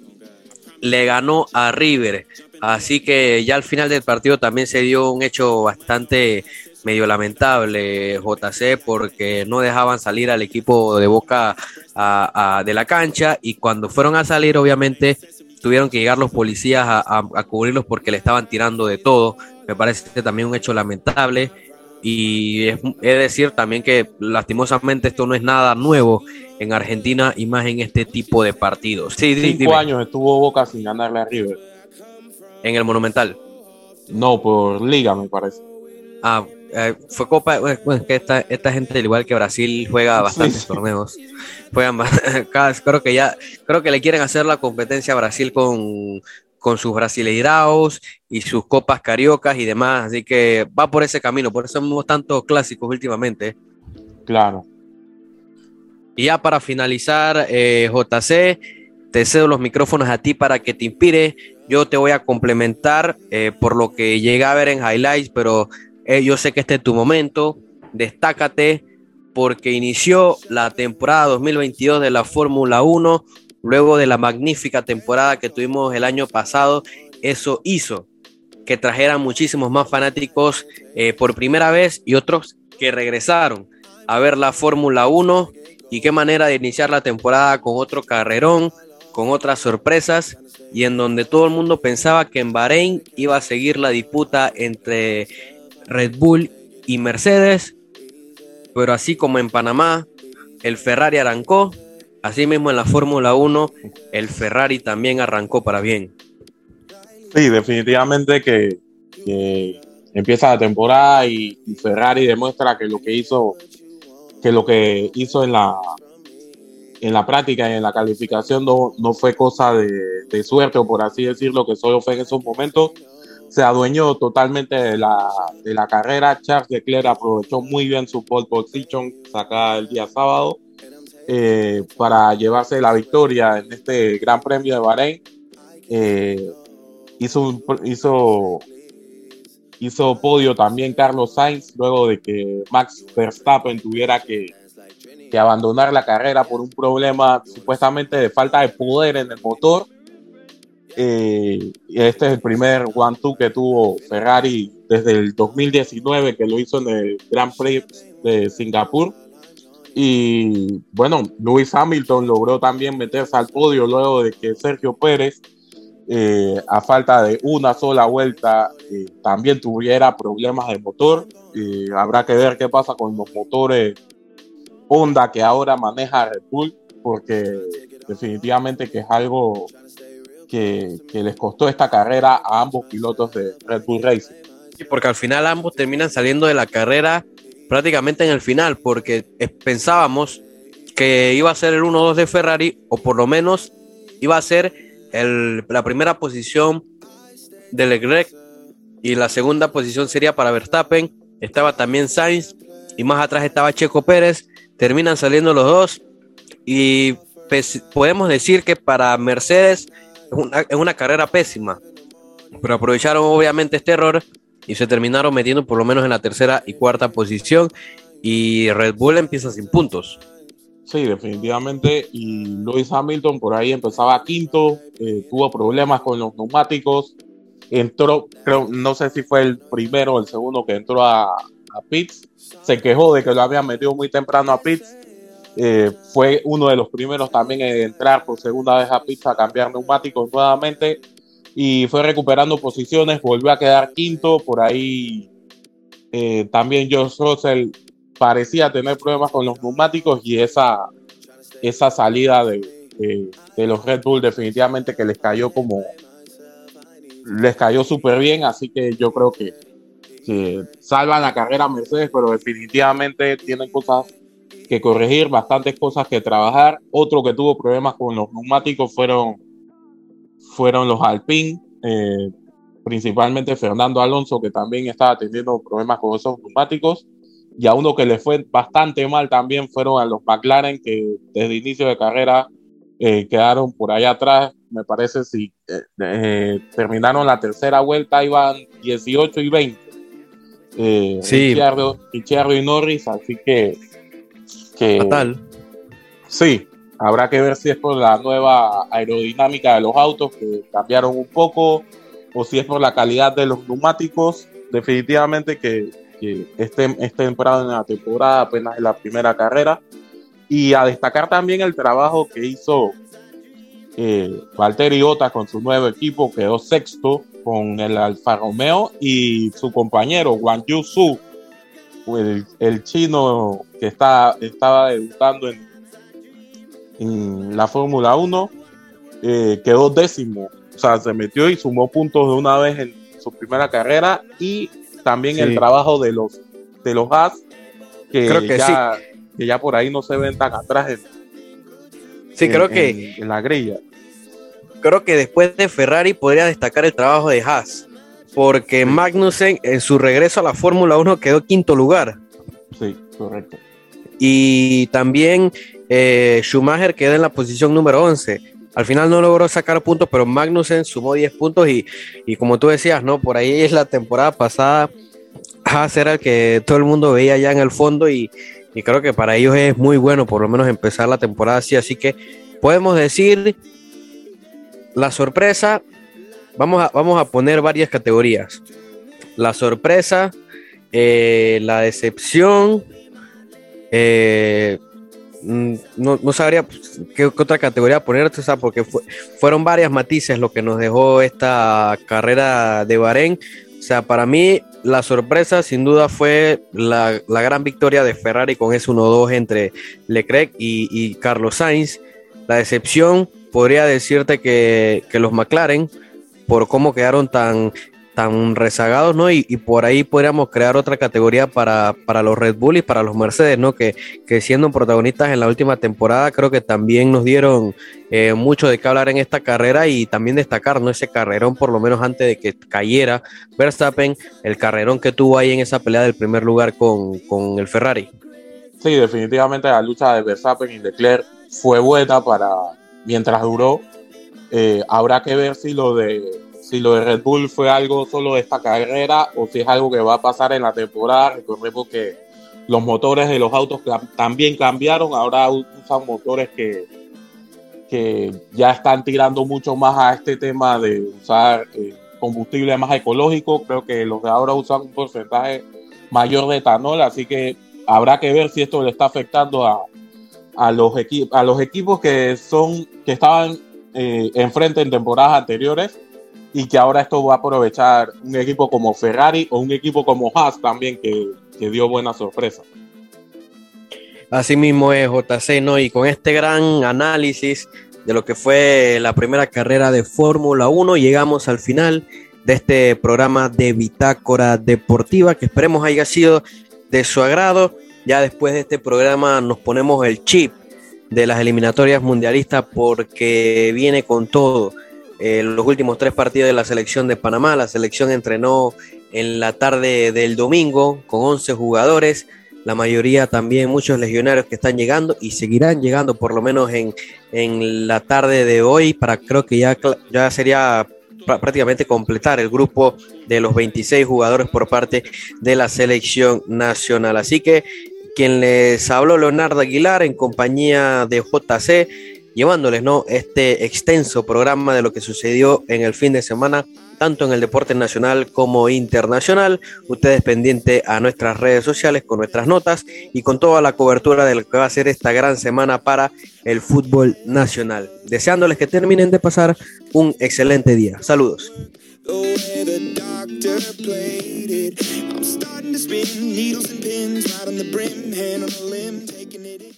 Speaker 1: le ganó a River. Así que ya al final del partido también se dio un hecho bastante medio lamentable, JC, porque no dejaban salir al equipo de Boca de la cancha y cuando fueron a salir, obviamente, tuvieron que llegar los policías a, a cubrirlos porque le estaban tirando de todo. Me parece también un hecho lamentable y es, decir también que lastimosamente esto no es nada nuevo en Argentina y más en este tipo de partidos.
Speaker 2: Sí, Cinco años estuvo Boca sin ganarle a River.
Speaker 1: En el Monumental.
Speaker 2: No, por Liga me parece.
Speaker 1: Ah, eh, fue Copa, bueno, que esta, esta gente, igual que Brasil, juega bastantes torneos. Juegan, creo que ya, creo que le quieren hacer la competencia a Brasil con, con sus brasileiraos y sus copas cariocas y demás. Así que va por ese camino, por eso hemos tantos clásicos últimamente.
Speaker 2: Claro.
Speaker 1: Y ya para finalizar, eh, JC, te cedo los micrófonos a ti para que te inspire. Yo te voy a complementar eh, por lo que llega a ver en highlights, pero eh, yo sé que este es tu momento. Destácate porque inició la temporada 2022 de la Fórmula 1 luego de la magnífica temporada que tuvimos el año pasado, eso hizo que trajeran muchísimos más fanáticos eh, por primera vez y otros que regresaron a ver la Fórmula 1 y qué manera de iniciar la temporada con otro carrerón, con otras sorpresas y en donde todo el mundo pensaba que en Bahrein iba a seguir la disputa entre Red Bull y Mercedes, pero así como en Panamá, el Ferrari arrancó Asimismo, en la Fórmula 1, el Ferrari también arrancó para bien.
Speaker 2: Sí, definitivamente que, empieza la temporada y, Ferrari demuestra que lo que hizo, que lo que hizo en la en la práctica y en la calificación no, no fue cosa de, de, suerte o por así decirlo, que solo fue en esos momentos. Se adueñó totalmente de la, de la carrera. Charles Leclerc aprovechó muy bien su pole position sacada el día sábado eh, para llevarse la victoria en este Gran Premio de Bahrein. Eh, hizo, hizo, hizo podio también Carlos Sainz luego de que Max Verstappen tuviera que, abandonar la carrera por un problema supuestamente de falta de poder en el motor. Eh, este es el primer one-two que tuvo Ferrari desde el 2019, que lo hizo en el Grand Prix de Singapur. Y bueno, Lewis Hamilton logró también meterse al podio luego de que Sergio Pérez, eh, a falta de una sola vuelta, eh, también tuviera problemas de motor. Eh, habrá que ver qué pasa con los motores Honda que ahora maneja Red Bull, porque definitivamente que es algo que, que les costó esta carrera a ambos pilotos de Red Bull Racing.
Speaker 1: Sí, porque al final ambos terminan saliendo de la carrera prácticamente en el final, porque pensábamos que iba a ser el 1-2 de Ferrari, o por lo menos iba a ser el, la primera posición de Leclerc y la segunda posición sería para Verstappen. Estaba también Sainz y más atrás estaba Checo Pérez. Terminan saliendo los dos y podemos decir que para Mercedes es una, es una carrera pésima, pero aprovecharon obviamente este error y se terminaron metiendo por lo menos en la tercera y cuarta posición y Red Bull empieza sin puntos.
Speaker 2: Sí, definitivamente. Y Lewis Hamilton por ahí empezaba quinto, eh, tuvo problemas con los neumáticos. Entró, creo, no sé si fue el primero o el segundo que entró a, a pits. Se quejó de que lo habían metido muy temprano a pits. Eh, fue uno de los primeros también en entrar por segunda vez a pits a cambiar neumáticos nuevamente y fue recuperando posiciones, volvió a quedar quinto, por ahí eh, también George Russell parecía tener problemas con los neumáticos y esa, esa salida de, de, los Red Bull definitivamente que les cayó como les cayó súper bien, así que yo creo que, que salvan la carrera Mercedes, pero definitivamente tienen cosas que corregir, bastantes cosas que trabajar. Otro que tuvo problemas con los neumáticos fueron fueron los Alpine, eh, principalmente Fernando Alonso, que también estaba teniendo problemas con esos neumáticos. Y a uno que le fue bastante mal también fueron a los McLaren, que desde inicio de carrera eh, quedaron por allá atrás. Me parece si eh, terminaron la tercera vuelta, iban 18 y 20. Eh,
Speaker 1: Sí.
Speaker 2: Ricciardo, Ricciardo y Norris, así que. que
Speaker 1: Fatal.
Speaker 2: Sí, habrá que ver si es por la nueva aerodinámica de los autos que cambiaron un poco o si es por la calidad de los neumáticos. Definitivamente que, que este, este temprano en la temporada, apenas en la primera carrera. Y a destacar también el trabajo que hizo eh, Valtteri Bottas con su nuevo equipo, quedó sexto con el Alfa Romeo y su compañero Wang Yu Su, el, el chino que está, estaba debutando en, en la Fórmula 1, eh, quedó décimo. O sea, se metió y sumó puntos de una vez en su primera carrera y también
Speaker 1: Sí.
Speaker 2: el trabajo de los de los Haas, que,
Speaker 1: Creo que
Speaker 2: ya, que ya por ahí no se ven tan atrás en,
Speaker 1: Sí,
Speaker 2: en-
Speaker 1: creo
Speaker 2: en-
Speaker 1: que
Speaker 2: en la grilla.
Speaker 1: creo que después de Ferrari podría destacar el trabajo de Haas, porque Magnussen en su regreso a la Fórmula 1 quedó quinto lugar.
Speaker 2: Sí, correcto.
Speaker 1: Y también eh, Schumacher quedó en la posición número 11. Al final no logró sacar puntos, pero Magnussen sumó 10 puntos y, y como tú decías, ¿no? Por ahí es la temporada pasada, Haas era el que todo el mundo veía ya en el fondo y, y creo que para ellos es muy bueno por lo menos empezar la temporada así. Así que podemos decir la sorpresa, vamos a, vamos a poner varias categorías. La sorpresa, eh, la decepción, eh, mm, no, sabría qué, otra categoría poner, o sea, porque fue- fueron varias matices lo que nos dejó esta carrera de Bahrein. O sea, para mí la sorpresa sin duda fue la, la gran victoria de Ferrari con ese 1-2 entre Leclerc y, y Carlos Sainz. La decepción podría decirte que, que los McLaren, por cómo quedaron tan tan rezagados, ¿no? Y, por ahí podríamos crear otra categoría para, para, los Red Bull y para los Mercedes, ¿no? Que, que siendo protagonistas en la última temporada, creo que también nos dieron eh, mucho de qué hablar en esta carrera y también destacar, ¿no? Ese carrerón, por lo menos antes de que cayera Verstappen, el carrerón que tuvo ahí en esa pelea del primer lugar con, con el Ferrari.
Speaker 2: Sí, definitivamente la lucha de Verstappen y Leclerc fue buena para mientras duró. Eh, habrá que ver si lo de si lo de Red Bull fue algo solo de esta carrera o si es algo que va a pasar en la temporada. Recordemos que los motores de los autos también cambiaron, ahora usan motores que, que ya están tirando mucho más a este tema de usar eh, combustible más ecológico. Creo que los de ahora usan un porcentaje mayor de etanol, así que habrá que ver si esto le está afectando a, a los, a los equipos que son que estaban eh, enfrente en temporadas anteriores y que ahora esto va a aprovechar un equipo como Ferrari o un equipo como Haas también que, dio buena sorpresa.
Speaker 1: Así mismo es JC, ¿no? Y con este gran análisis de lo que fue la primera carrera de Fórmula 1, llegamos al final de este programa de Bitácora Deportiva, que esperemos haya sido de su agrado. Ya después de este programa nos ponemos el chip de las eliminatorias mundialistas porque viene con todo los últimos tres partidos de la selección de Panamá. La selección entrenó en la tarde del domingo con 11 jugadores, la mayoría también muchos legionarios que están llegando y seguirán llegando por lo menos en, en la tarde de hoy para creo que ya, ya sería prácticamente completar el grupo de los 26 jugadores por parte de la selección nacional. Así que quien les habló Leonardo Aguilar en compañía de JC llevándoles ¿no? este extenso programa de lo que sucedió en el fin de semana, tanto en el deporte nacional como internacional. Ustedes pendientes a nuestras redes sociales con nuestras notas y con toda la cobertura de lo que va a ser esta gran semana para el fútbol nacional. Deseándoles que terminen de pasar un excelente día. Saludos.